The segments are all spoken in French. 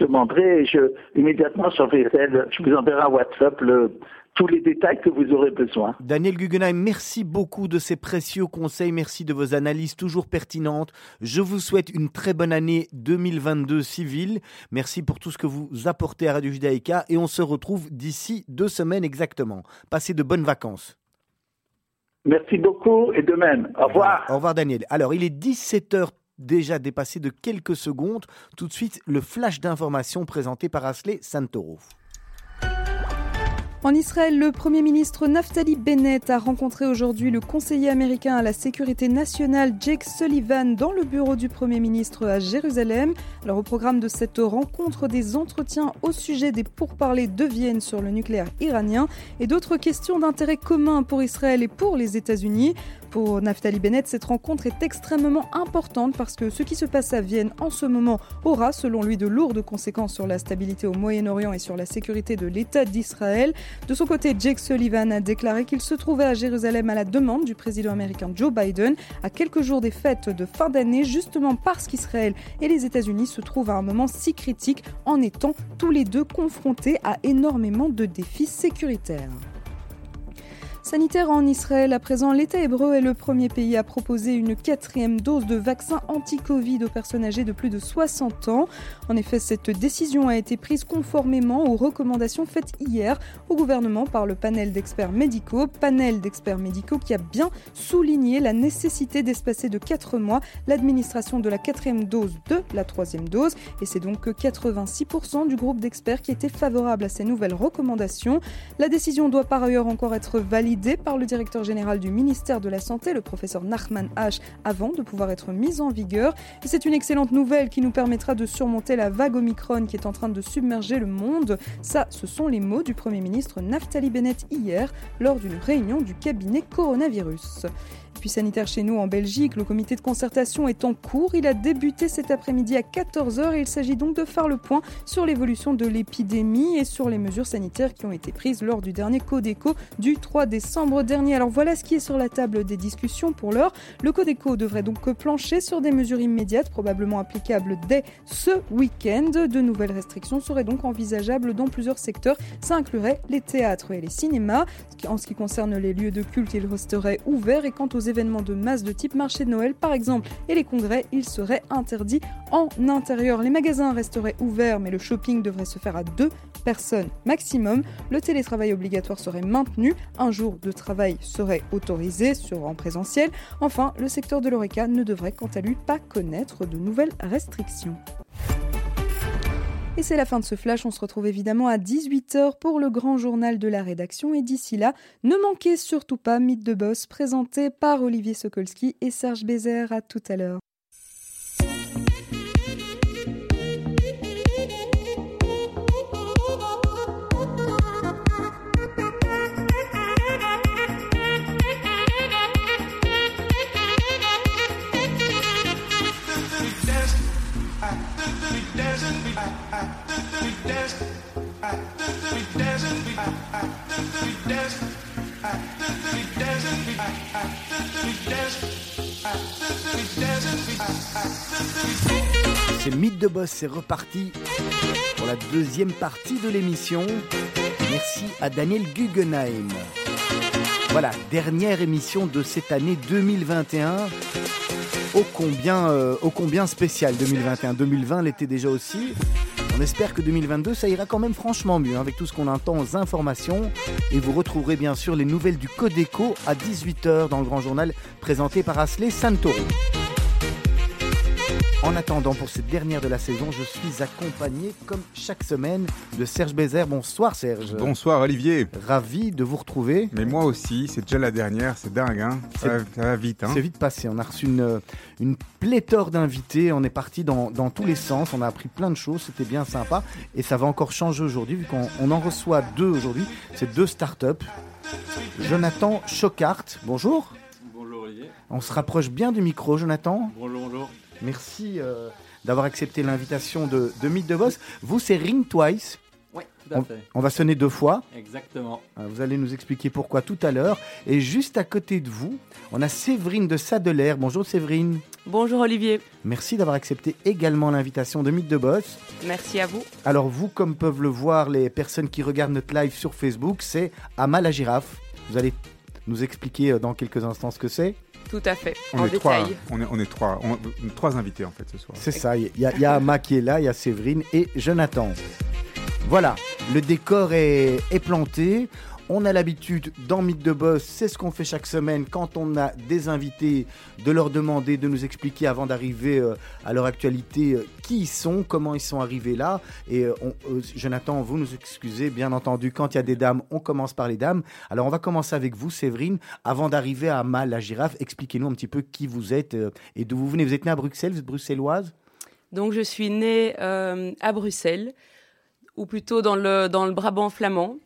demanderez et je, immédiatement sur je vous enverrai un WhatsApp le, tous les détails que vous aurez besoin. Daniel Guggenheim, merci beaucoup de ces précieux conseils, merci de vos analyses toujours pertinentes. Je vous souhaite une très bonne année 2022 civile. Merci pour tout ce que vous apportez à Radio Judaïka et on se retrouve d'ici deux semaines exactement. Passez de bonnes vacances. Merci beaucoup et de même. Au revoir. Au revoir Daniel. Alors il est 17h déjà dépassé de quelques secondes. Tout de suite, le flash d'information présenté par Asley Santoro. En Israël, le Premier ministre Naftali Bennett a rencontré aujourd'hui le conseiller américain à la sécurité nationale Jake Sullivan dans le bureau du Premier ministre à Jérusalem. Alors au programme de cette rencontre, des entretiens au sujet des pourparlers de Vienne sur le nucléaire iranien et d'autres questions d'intérêt commun pour Israël et pour les États-Unis. Pour Naftali Bennett, cette rencontre est extrêmement importante parce que ce qui se passe à Vienne en ce moment aura, selon lui, de lourdes conséquences sur la stabilité au Moyen-Orient et sur la sécurité de l'État d'Israël. De son côté, Jake Sullivan a déclaré qu'il se trouvait à Jérusalem à la demande du président américain Joe Biden à quelques jours des fêtes de fin d'année, justement parce qu'Israël et les États-Unis se trouvent à un moment si critique en étant tous les deux confrontés à énormément de défis sécuritaires. Sanitaire en Israël, à présent, l'État hébreu est le premier pays à proposer une quatrième dose de vaccin anti-Covid aux personnes âgées de plus de 60 ans. En effet, cette décision a été prise conformément aux recommandations faites hier au gouvernement par le panel d'experts médicaux, panel d'experts médicaux qui a bien souligné la nécessité d'espacer de 4 mois l'administration de la quatrième dose de la troisième dose. Et c'est donc 86% du groupe d'experts qui était favorable à ces nouvelles recommandations. La décision doit par ailleurs encore être validée par le directeur général du ministère de la Santé, le professeur Nachman H, avant de pouvoir être mise en vigueur. Et c'est une excellente nouvelle qui nous permettra de surmonter la vague Omicron qui est en train de submerger le monde. Ça, ce sont les mots du Premier ministre Naftali Bennett hier lors d'une réunion du cabinet coronavirus. Puis sanitaire chez nous en Belgique, le comité de concertation est en cours. Il a débuté cet après-midi à 14h et il s'agit donc de faire le point sur l'évolution de l'épidémie et sur les mesures sanitaires qui ont été prises lors du dernier Codeco du 3 décembre dernier. Alors voilà ce qui est sur la table des discussions pour l'heure. Le Codeco devrait donc plancher sur des mesures immédiates, probablement applicables dès ce week-end. De nouvelles restrictions seraient donc envisageables dans plusieurs secteurs. Ça inclurait les théâtres et les cinémas. En ce qui concerne les lieux de culte, ils resteraient ouverts et quant événements de masse de type marché de Noël par exemple et les congrès, ils seraient interdits en intérieur. Les magasins resteraient ouverts mais le shopping devrait se faire à deux personnes maximum. Le télétravail obligatoire serait maintenu. Un jour de travail serait autorisé sur en présentiel. Enfin, le secteur de l'ORECA ne devrait quant à lui pas connaître de nouvelles restrictions. Et c'est la fin de ce flash. On se retrouve évidemment à 18h pour le grand journal de la rédaction. Et d'ici là, ne manquez surtout pas Mythe de Boss présenté par Olivier Sokolski et Serge Bézère. À tout à l'heure. C'est Mythe de Boss, c'est reparti pour la deuxième partie de l'émission. Merci à Daniel Guggenheim. Voilà, dernière émission de cette année 2021. Ô combien, euh, combien spécial 2021. 2020 l'était déjà aussi. On espère que 2022, ça ira quand même franchement mieux hein, avec tout ce qu'on entend aux informations. Et vous retrouverez bien sûr les nouvelles du Codeco à 18h dans le grand journal présenté par Asley Santoro. En attendant, pour cette dernière de la saison, je suis accompagné, comme chaque semaine, de Serge Bézère. Bonsoir Serge. Bonsoir Olivier. Ravi de vous retrouver. Mais moi aussi, c'est déjà la dernière, c'est dingue, hein ça, va, vite. Hein c'est vite passé, on a reçu une, une pléthore d'invités, on est parti dans, dans, tous les sens, on a appris plein de choses, c'était bien sympa. Et ça va encore changer aujourd'hui, vu qu'on en reçoit deux aujourd'hui. C'est deux startups. Jonathan Chocart, bonjour. Bonjour Olivier. On se rapproche bien du micro, Jonathan. Bonjour, bonjour. Merci euh, d'avoir accepté l'invitation de, de Mythe de Boss. Vous, c'est Ring Twice. Oui, on, va sonner deux fois. Exactement. Euh, vous allez nous expliquer pourquoi tout à l'heure. Et juste à côté de vous, on a Séverine de Sadelaire. Bonjour Séverine. Bonjour Olivier. Merci d'avoir accepté également l'invitation de Mythe de Boss. Merci à vous. Alors vous, comme peuvent le voir les personnes qui regardent notre live sur Facebook, c'est Amal la girafe. Vous allez nous expliquer euh, dans quelques instants ce que c'est. Tout à fait, on en est détail. Trois, on, est, on est trois, trois invités en fait ce soir. C'est ça, il y, a, y a Ama qui est là, il y a Séverine et Jonathan. Voilà, le décor est, est planté. On a l'habitude dans Mythe de Boss, c'est ce qu'on fait chaque semaine quand on a des invités, de leur demander de nous expliquer avant d'arriver euh, à leur actualité euh, qui ils sont, comment ils sont arrivés là. Et euh, Jonathan, vous nous excusez, bien entendu, quand il y a des dames, on commence par les dames. Alors on va commencer avec vous, Séverine. Avant d'arriver à Mal, la girafe, expliquez-nous un petit peu qui vous êtes et d'où vous venez. Vous êtes née à Bruxelles, vous êtes bruxelloise? Donc je suis née à Bruxelles, ou plutôt dans le, dans le Brabant flamand.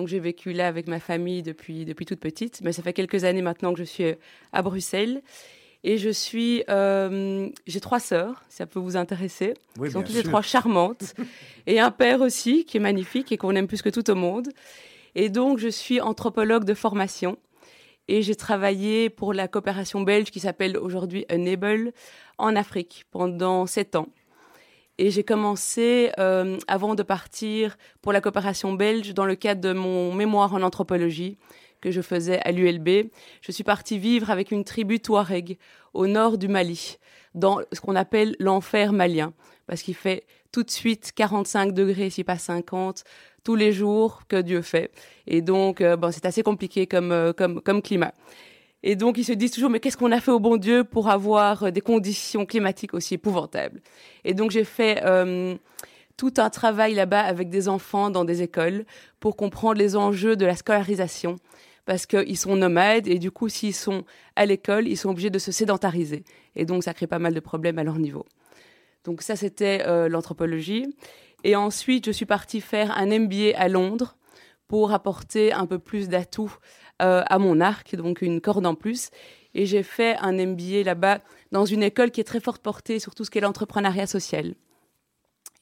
Donc j'ai vécu là avec ma famille depuis, depuis toute petite, mais ça fait quelques années maintenant que je suis à Bruxelles. Et je suis, euh, j'ai trois sœurs, si ça peut vous intéresser. Oui, Elles sont toutes les trois charmantes. et un père aussi, qui est magnifique et qu'on aime plus que tout au monde. Et donc je suis anthropologue de formation. Et j'ai travaillé pour la coopération belge qui s'appelle aujourd'hui Enable en Afrique pendant sept ans. Et j'ai commencé, euh, avant de partir pour la coopération belge, dans le cadre de mon mémoire en anthropologie que je faisais à l'ULB, je suis partie vivre avec une tribu Touareg au nord du Mali, dans ce qu'on appelle l'enfer malien, parce qu'il fait tout de suite 45 degrés, si pas 50, tous les jours que Dieu fait. Et donc, euh, bon, c'est assez compliqué comme, euh, comme, comme climat. Et donc, ils se disent toujours, mais qu'est-ce qu'on a fait au bon Dieu pour avoir euh, des conditions climatiques aussi épouvantables? Et donc, j'ai fait euh, tout un travail là-bas avec des enfants dans des écoles pour comprendre les enjeux de la scolarisation. Parce qu'ils sont nomades et du coup, s'ils sont à l'école, ils sont obligés de se sédentariser. Et donc, ça crée pas mal de problèmes à leur niveau. Donc, ça, c'était euh, l'anthropologie. Et ensuite, je suis partie faire un MBA à Londres pour apporter un peu plus d'atouts euh, à mon arc, donc une corde en plus. Et j'ai fait un MBA là-bas dans une école qui est très forte portée sur tout ce qui est l'entrepreneuriat social.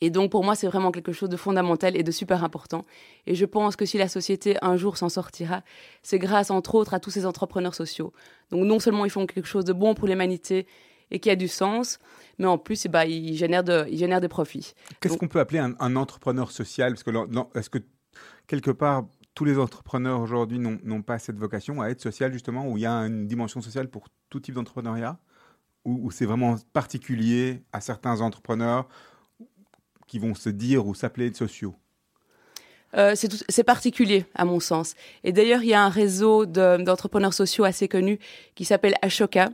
Et donc pour moi, c'est vraiment quelque chose de fondamental et de super important. Et je pense que si la société un jour s'en sortira, c'est grâce entre autres à tous ces entrepreneurs sociaux. Donc non seulement ils font quelque chose de bon pour l'humanité et qui a du sens, mais en plus, eh ben, ils, génèrent de, ils génèrent des profits. Qu'est-ce qu'on peut appeler un, un, entrepreneur social? Parce que est-ce que quelque part tous les entrepreneurs aujourd'hui n'ont pas cette vocation à être social, justement, où il y a une dimension sociale pour tout type d'entrepreneuriat, où, c'est vraiment particulier à certains entrepreneurs qui vont se dire ou s'appeler sociaux? Euh, c'est particulier, à mon sens. Et d'ailleurs, il y a un réseau d'entrepreneurs sociaux assez connu qui s'appelle Ashoka,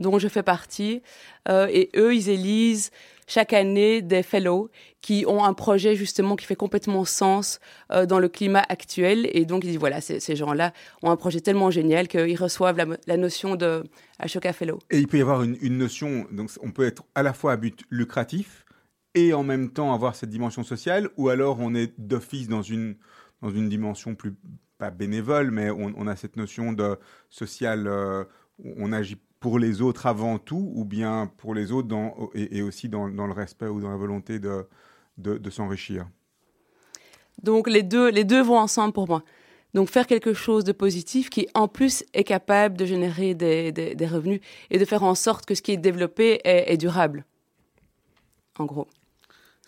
dont je fais partie. Euh, et eux, ils élisent chaque année des fellows qui ont un projet justement qui fait complètement sens euh, dans le climat actuel. Et donc, ils disent, voilà, ces gens-là ont un projet tellement génial qu'ils reçoivent la, notion de Ashoka Fellow. Et il peut y avoir une, notion, donc on peut être à la fois à but lucratif et en même temps avoir cette dimension sociale, ou alors on est d'office dans une, dans une dimension plus, pas bénévole, mais on, a cette notion de social, euh, on agit pour les autres avant tout, ou bien pour les autres et, aussi dans, le respect ou dans la volonté de, s'enrichir? Donc les deux, les deux vont ensemble pour moi. Donc faire quelque chose de positif qui en plus est capable de générer des, revenus et de faire en sorte que ce qui est développé est durable. En gros.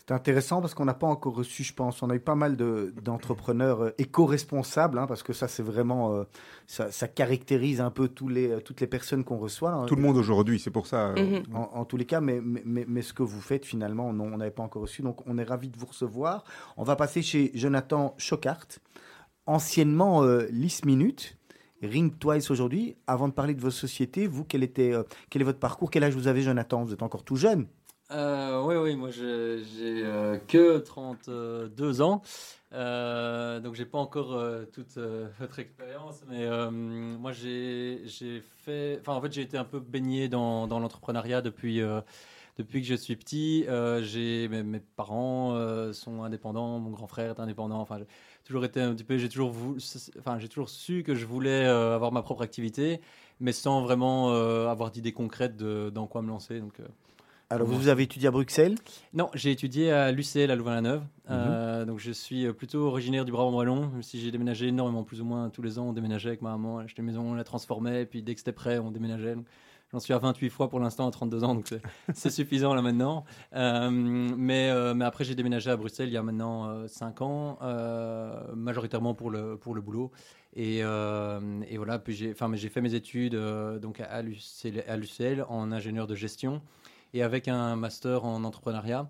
C'est intéressant parce qu'on n'a pas encore reçu, je pense, on a eu pas mal d'entrepreneurs euh, éco-responsables, hein, parce que ça, c'est vraiment, euh, ça, caractérise un peu tous les, euh, toutes les personnes qu'on reçoit. Hein. Tout le monde aujourd'hui, c'est pour ça. Mhm. en, tous les cas, mais, mais, mais, ce que vous faites, finalement, on n'avait pas encore reçu, donc on est ravis de vous recevoir. On va passer chez Jonathan Chocart, anciennement Lys Minute. Ring Twice aujourd'hui. Avant de parler de vos sociétés, vous, quel, était, quel est votre parcours? Quel âge vous avez, Jonathan? Vous êtes encore tout jeune euh, oui, oui, moi j'ai euh, que 32 ans, euh, donc j'ai pas encore euh, toute votre expérience, mais moi j'ai fait, enfin en fait j'ai été un peu baigné dans, l'entrepreneuriat depuis que je suis petit. mes, parents sont indépendants, mon grand frère est indépendant. Enfin, j'ai toujours été un petit peu, j'ai toujours su que je voulais avoir ma propre activité, mais sans vraiment avoir d'idées concrètes dans quoi me lancer. Alors, vous avez étudié à Bruxelles Non, j'ai étudié à l'UCL à Louvain-la-Neuve. Euh, mhm. donc je suis plutôt originaire du Brabant wallon, même si j'ai déménagé énormément, plus ou moins tous les ans, on déménageait avec ma maman, on achetait une maison, on la transformait, puis dès que c'était prêt, on déménageait. J'en suis à 28 fois pour l'instant à 32 ans, donc c'est suffisant là maintenant. Euh, mais, euh, mais après, j'ai déménagé à Bruxelles il y a maintenant 5 euh, ans, majoritairement pour le, pour le boulot. Et, et voilà, puis j'ai fait mes études donc à l'UCL en ingénieur de gestion et avec un master en entrepreneuriat.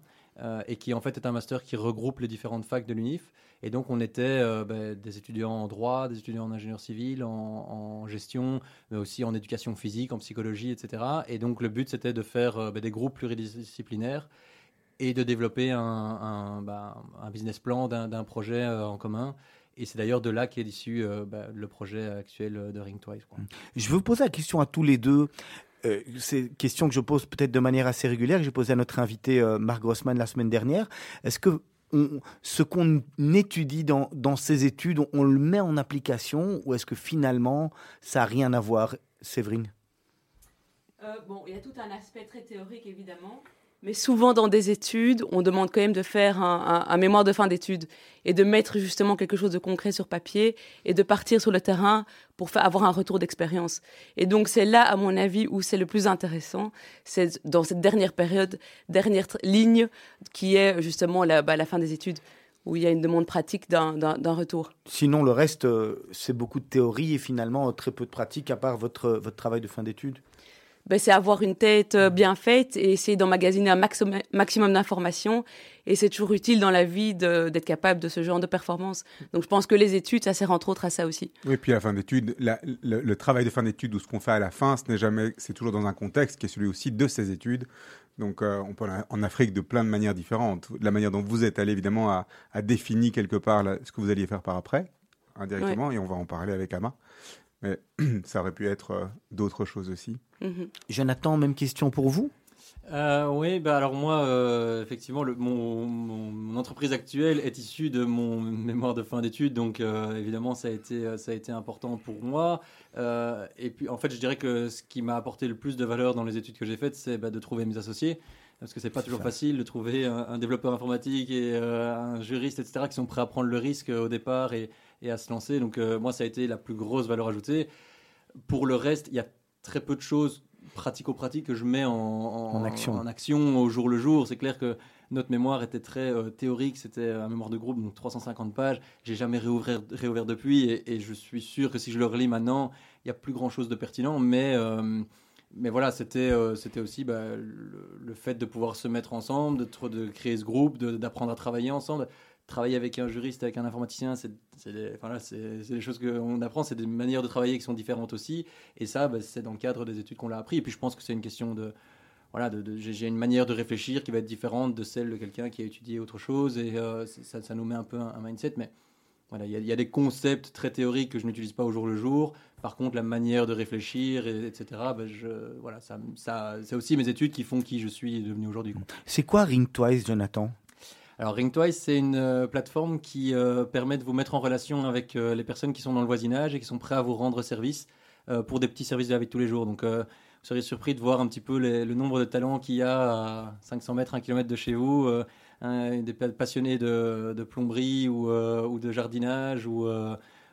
et qui en fait est un master qui regroupe les différentes facs de l'UNIF. Et donc, on était euh, ben, des étudiants en droit, des étudiants en ingénieur civil, en, gestion, mais aussi en éducation physique, en psychologie, etc. Et donc, le but, c'était de faire euh, ben, des groupes pluridisciplinaires et de développer un, ben, business plan d'un projet euh, en commun. Et c'est d'ailleurs de là qu'est issu le projet actuel de Ring Twice. Je veux poser la question à tous les deux. C'est une question que je pose peut-être de manière assez régulière, que j'ai posée à notre invité Marc Grossman la semaine dernière. Est-ce que ce qu'on étudie dans, ces études, on, le met en application ou est-ce que finalement ça n'a rien à voir, Séverine? Euh, Bon, il y a tout un aspect très théorique évidemment. Mais souvent dans des études, on demande quand même de faire un, mémoire de fin d'études et de mettre justement quelque chose de concret sur papier et de partir sur le terrain pour avoir un retour d'expérience. Et donc c'est là, à mon avis, où c'est le plus intéressant, c'est dans cette dernière période, dernière ligne qui est justement la, bah, la fin des études où il y a une demande pratique d'un retour. Sinon, le reste, euh, c'est beaucoup de théorie et finalement très peu de pratique à part votre, votre travail de fin d'études ben, c'est avoir une tête euh, bien faite et essayer d'emmagasiner un maximum d'informations. Et c'est toujours utile dans la vie d'être capable de ce genre de performance. Donc je pense que les études, ça sert entre autres à ça aussi. Oui, puis à la fin d'études, le, travail de fin d'études ou ce qu'on fait à la fin, ce n'est jamais, c'est toujours dans un contexte qui est celui aussi de ces études. Donc euh, on peut en Afrique de plein de manières différentes. La manière dont vous êtes allé évidemment a, défini quelque part ce que vous alliez faire par après, indirectement, et on va en parler avec Ama. Mais ça aurait pu être euh, d'autres choses aussi. Mhm. Jonathan, même question pour vous? Euh, oui, bah alors moi, euh, effectivement, le, mon, entreprise actuelle est issue de mon mémoire de fin d'études, donc évidemment, ça a, été, ça a été important pour moi. et puis, en fait, je dirais que ce qui m'a apporté le plus de valeur dans les études que j'ai faites, c'est bah, de trouver mes associés parce que c'est pas toujours facile de trouver un, développeur informatique et un juriste, etc., qui sont prêts à prendre le risque au départ et, et à se lancer. Donc euh, moi, ça a été la plus grosse valeur ajoutée. Pour le reste, il y a très peu de choses pratico-pratiques que je mets en, action. en, action. au jour le jour. C'est clair que notre mémoire était très euh, théorique, c'était un mémoire de groupe, donc 350 pages. J'ai jamais réouvert, réouvert depuis et, je suis sûr que si je le relis maintenant, il n'y a plus grand chose de pertinent. Mais, euh, mais voilà, c'était c'était aussi bah, le, fait de pouvoir se mettre ensemble, de, de créer ce groupe, d'apprendre à travailler ensemble travailler avec un juriste, avec un informaticien, c'est des, enfin des choses qu'on apprend, c'est des manières de travailler qui sont différentes aussi. Et ça, bah, c'est dans le cadre des études qu'on l'a appris. Et puis je pense que c'est une question de... Voilà, j'ai une manière de réfléchir qui va être différente de celle de quelqu'un qui a étudié autre chose. Et euh, ça, ça, nous met un peu un, mindset. Mais voilà, il y, a des concepts très théoriques que je n'utilise pas au jour le jour. Par contre, la manière de réfléchir, etc., bah, voilà, ça, ça, c'est aussi mes études qui font qui je suis devenu aujourd'hui. C'est quoi Ring Twice, Jonathan? Alors Ringtwice, c'est une euh, plateforme qui euh, permet de vous mettre en relation avec euh, les personnes qui sont dans le voisinage et qui sont prêts à vous rendre service pour des petits services de la vie de tous les jours. Donc vous seriez surpris de voir un petit peu le nombre de talents qu'il y a à 500 mètres, 1 km de chez vous, des passionnés de, plomberie ou, de jardinage ou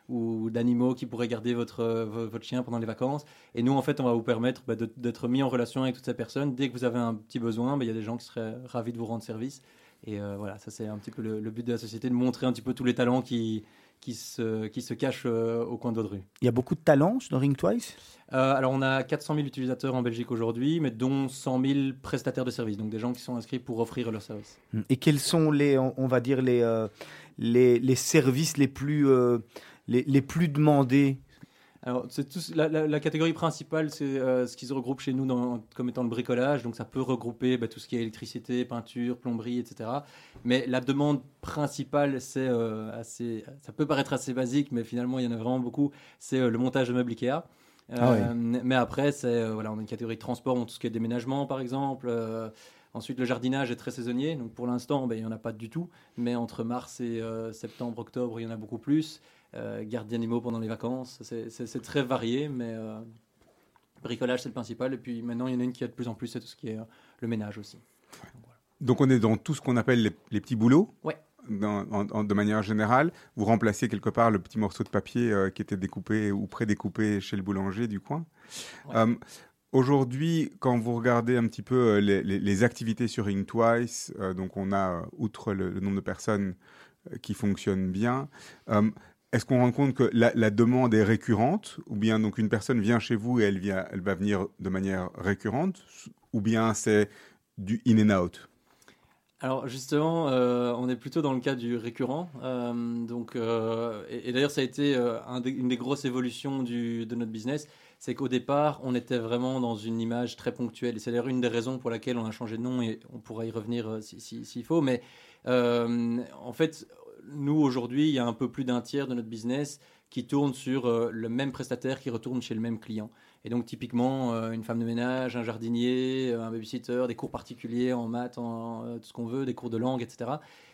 ou d'animaux qui pourraient garder votre, votre chien pendant les vacances. Et nous, en fait, on va vous permettre bah, d'être mis en relation avec toutes ces personnes. Dès que vous avez un petit besoin, bah, il y a des gens qui seraient ravis de vous rendre service. Et euh, voilà, ça c'est un petit peu le, but de la société, de montrer un petit peu tous les talents qui, qui, se, qui se cachent euh, au coin de votre rue. Il y a beaucoup de talents dans Ring Twice? Euh, Alors on a 400 000 utilisateurs en Belgique aujourd'hui, mais dont 100 000 prestataires de services, donc des gens qui sont inscrits pour offrir leurs services. Et quels sont les, on, va dire, les, les, les, services les plus, les, les plus demandés alors, c'est la, catégorie principale, c'est euh, ce qui se regroupe chez nous dans, comme étant le bricolage. Donc, ça peut regrouper bah, tout ce qui est électricité, peinture, plomberie, etc. Mais la demande principale, c'est euh, assez. Ça peut paraître assez basique, mais finalement, il y en a vraiment beaucoup. C'est euh, le montage de meubles Ikea. Ah mais après, c'est voilà, on a une catégorie de transport, tout ce qui est déménagement, par exemple. Ensuite, le jardinage est très saisonnier. Donc, pour l'instant, ben, il n'y en a pas du tout. Mais entre mars et septembre, octobre, il y en a beaucoup plus euh, garde d'animaux pendant les vacances. C'est très varié, mais euh, bricolage, c'est le principal. Et puis maintenant, il y en a une qui a de plus en plus, c'est tout ce qui est euh, le ménage aussi. Donc, on est dans tout ce qu'on appelle les, petits boulots. Ouais. de manière générale. Vous remplacez quelque part le petit morceau de papier qui était découpé ou pré-découpé chez le boulanger du coin. Aujourd'hui, quand vous regardez un petit peu les, activités sur Ring Twice, donc on a, outre le, nombre de personnes qui fonctionnent bien, est-ce qu'on rend compte que la, demande est récurrente, ou bien donc une personne vient chez vous et elle, vient, elle va venir de manière récurrente, ou bien c'est du in and out? Alors justement, euh, on est plutôt dans le cas du récurrent. Euh, donc, euh, et, d'ailleurs, ça a été une des grosses évolutions de notre business, c'est qu'au départ, on était vraiment dans une image très ponctuelle. Et c'est d'ailleurs une des raisons pour laquelle on a changé de nom et on pourra y revenir s'il si, faut. Mais en fait, nous, aujourd'hui, il y a un peu plus d'un tiers de notre business qui tourne sur euh, le même prestataire qui retourne chez le même client. Et donc, typiquement, euh, une femme de ménage, un jardinier, euh, un babysitter, des cours particuliers en maths, en tout ce qu'on veut, des cours de langue, etc.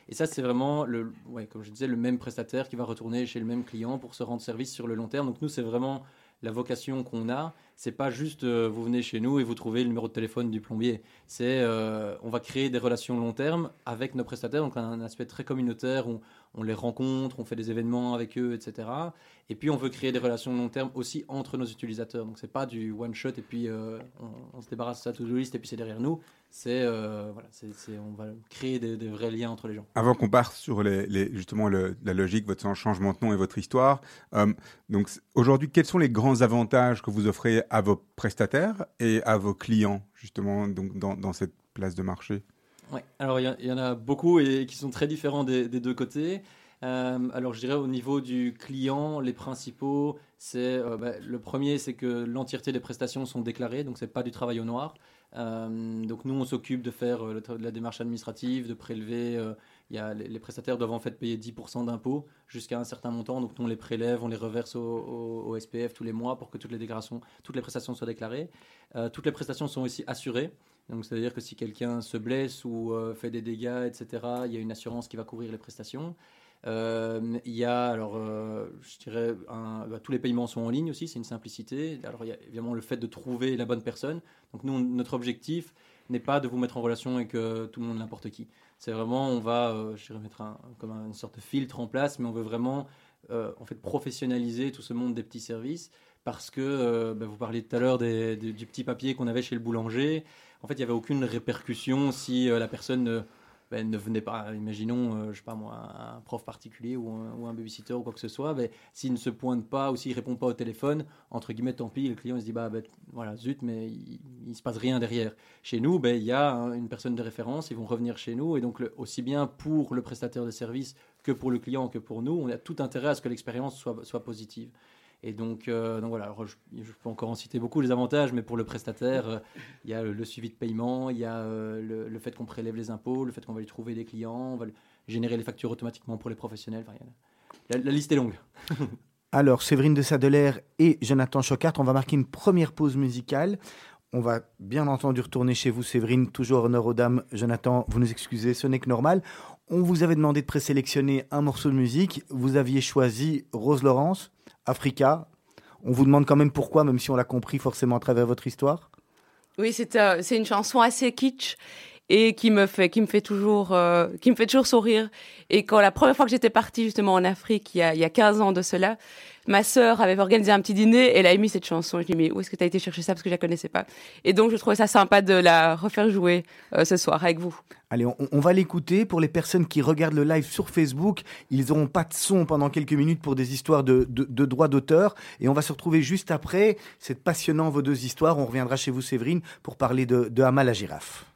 Et ça, c'est vraiment, le, ouais, comme je disais, le même prestataire qui va retourner chez le même client pour se rendre service sur le long terme. Donc, nous, c'est vraiment la vocation qu'on a, c'est pas juste vous venez chez nous et vous trouvez le numéro de téléphone du plombier. C'est on va créer des relations long terme avec nos prestataires, donc un aspect très communautaire où on les rencontre, on fait des événements avec eux, etc. Et puis on veut créer des relations long terme aussi entre nos utilisateurs. Donc c'est pas du one shot et puis euh, on, se débarrasse de sa to-do list et puis c'est derrière nous. C'est euh, voilà, on va créer des, vrais liens entre les gens. Avant qu'on parte sur les, justement la logique, votre changement de nom et votre histoire, euh, donc aujourd'hui, quels sont les grands avantages que vous offrez à vos prestataires et à vos clients justement donc dans, dans cette place de marché? Ouais. Alors il y, en a beaucoup et qui sont très différents des, deux côtés. Euh, alors je dirais au niveau du client, les principaux, c'est bah, le premier, c'est que l'entièreté des prestations sont déclarées, donc c'est pas du travail au noir. Euh, donc nous, on s'occupe de faire la démarche administrative, de prélever. y a, les, prestataires doivent en fait payer 10% d'impôts jusqu'à un certain montant, donc nous on les prélève, on les reverse au, au, SPF tous les mois pour que toutes les déclarations, toutes les prestations soient déclarées. toutes les prestations sont aussi assurées. Donc, c'est-à-dire que si quelqu'un se blesse ou euh, fait des dégâts, etc., il y a une assurance qui va couvrir les prestations. Euh, il y a, alors, euh, je dirais, bah, tous les paiements sont en ligne aussi, c'est une simplicité. Alors, il y a évidemment le fait de trouver la bonne personne. Donc, nous, notre objectif n'est pas de vous mettre en relation avec tout le monde, n'importe qui. C'est vraiment, on va, je dirais, mettre comme une sorte de filtre en place, mais on veut vraiment, en fait, professionnaliser tout ce monde des petits services parce que bah, vous parliez tout à l'heure du petit papier qu'on avait chez le boulanger en fait, il n'y avait aucune répercussion si euh, la personne ben, ne venait pas, imaginons, euh, je sais pas moi, un prof particulier ou un, babysitter ou quoi que ce soit, ben, s'il ne se pointe pas ou s'il répond pas au téléphone, entre guillemets, tant pis, le client se dit, bah, ben, voilà, zut, mais il, ne se passe rien derrière. Chez nous, ben, il y a une personne de référence, ils vont revenir chez nous, et donc aussi bien pour le prestataire de service que pour le client que pour nous, on a tout intérêt à ce que l'expérience soit, soit positive. Et donc, euh, donc voilà, je, peux encore en citer beaucoup les avantages, mais pour le prestataire, euh, il y a le, suivi de paiement, il y a euh, le, fait qu'on prélève les impôts, le fait qu'on va lui trouver des clients, on va générer les factures automatiquement pour les professionnels. la, liste est longue. Alors, Séverine de Sadeler et Jonathan Chocart, on va marquer une première pause musicale. On va bien entendu retourner chez vous, Séverine, toujours honneur aux dames. Jonathan, vous nous excusez, ce n'est que normal. On vous avait demandé de présélectionner un morceau de musique. Vous aviez choisi Rose Laurence. Africa. On vous demande quand même pourquoi, même si on l'a compris forcément à travers votre histoire? Oui, c'est euh, une chanson assez kitsch et qui me fait qui me fait toujours euh, qui me fait toujours sourire et quand la première fois que j'étais partie justement en Afrique il y a, il y a 15 ans de cela ma sœur avait organisé un petit dîner et elle a émis cette chanson. Je lui ai dit, mais où est-ce que tu as été chercher ça? Parce que je la connaissais pas. Et donc, je trouvais ça sympa de la refaire jouer euh, ce soir avec vous. Allez, on, va l'écouter. Pour les personnes qui regardent le live sur Facebook, ils n'auront pas de son pendant quelques minutes pour des histoires de, droits d'auteur. Et on va se retrouver juste après. C'est passionnant vos deux histoires. On reviendra chez vous, Séverine, pour parler de, de Hama la girafe.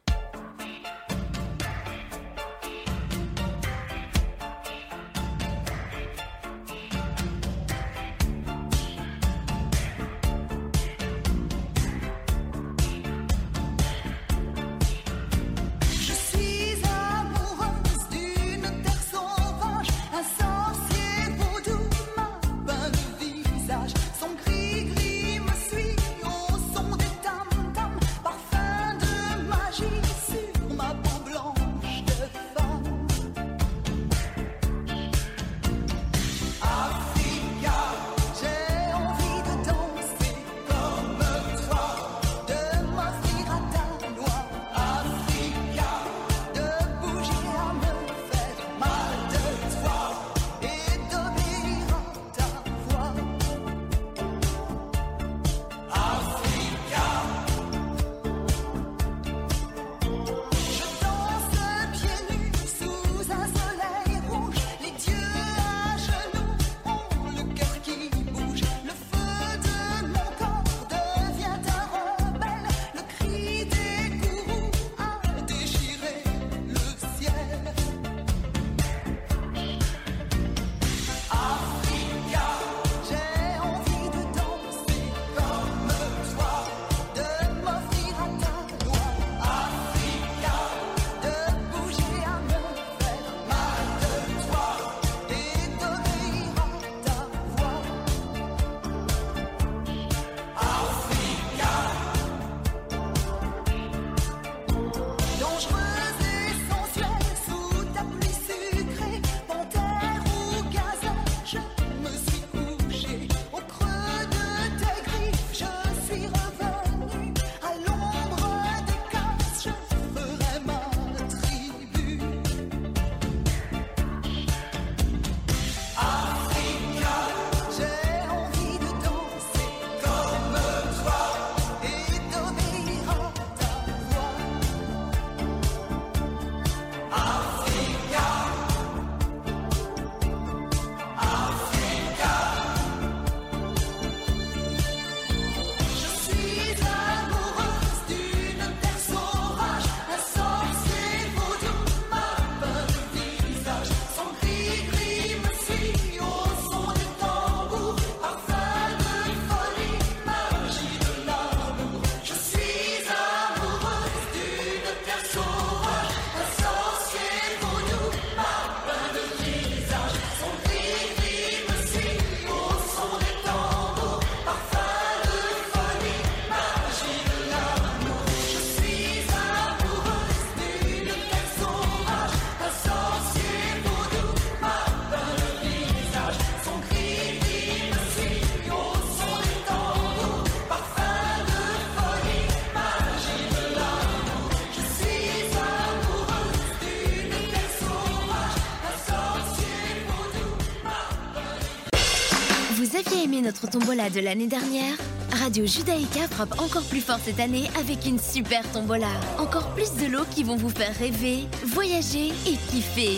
Notre tombola de l'année dernière Radio Judaïka frappe encore plus fort cette année avec une super tombola. Encore plus de lots qui vont vous faire rêver, voyager et kiffer.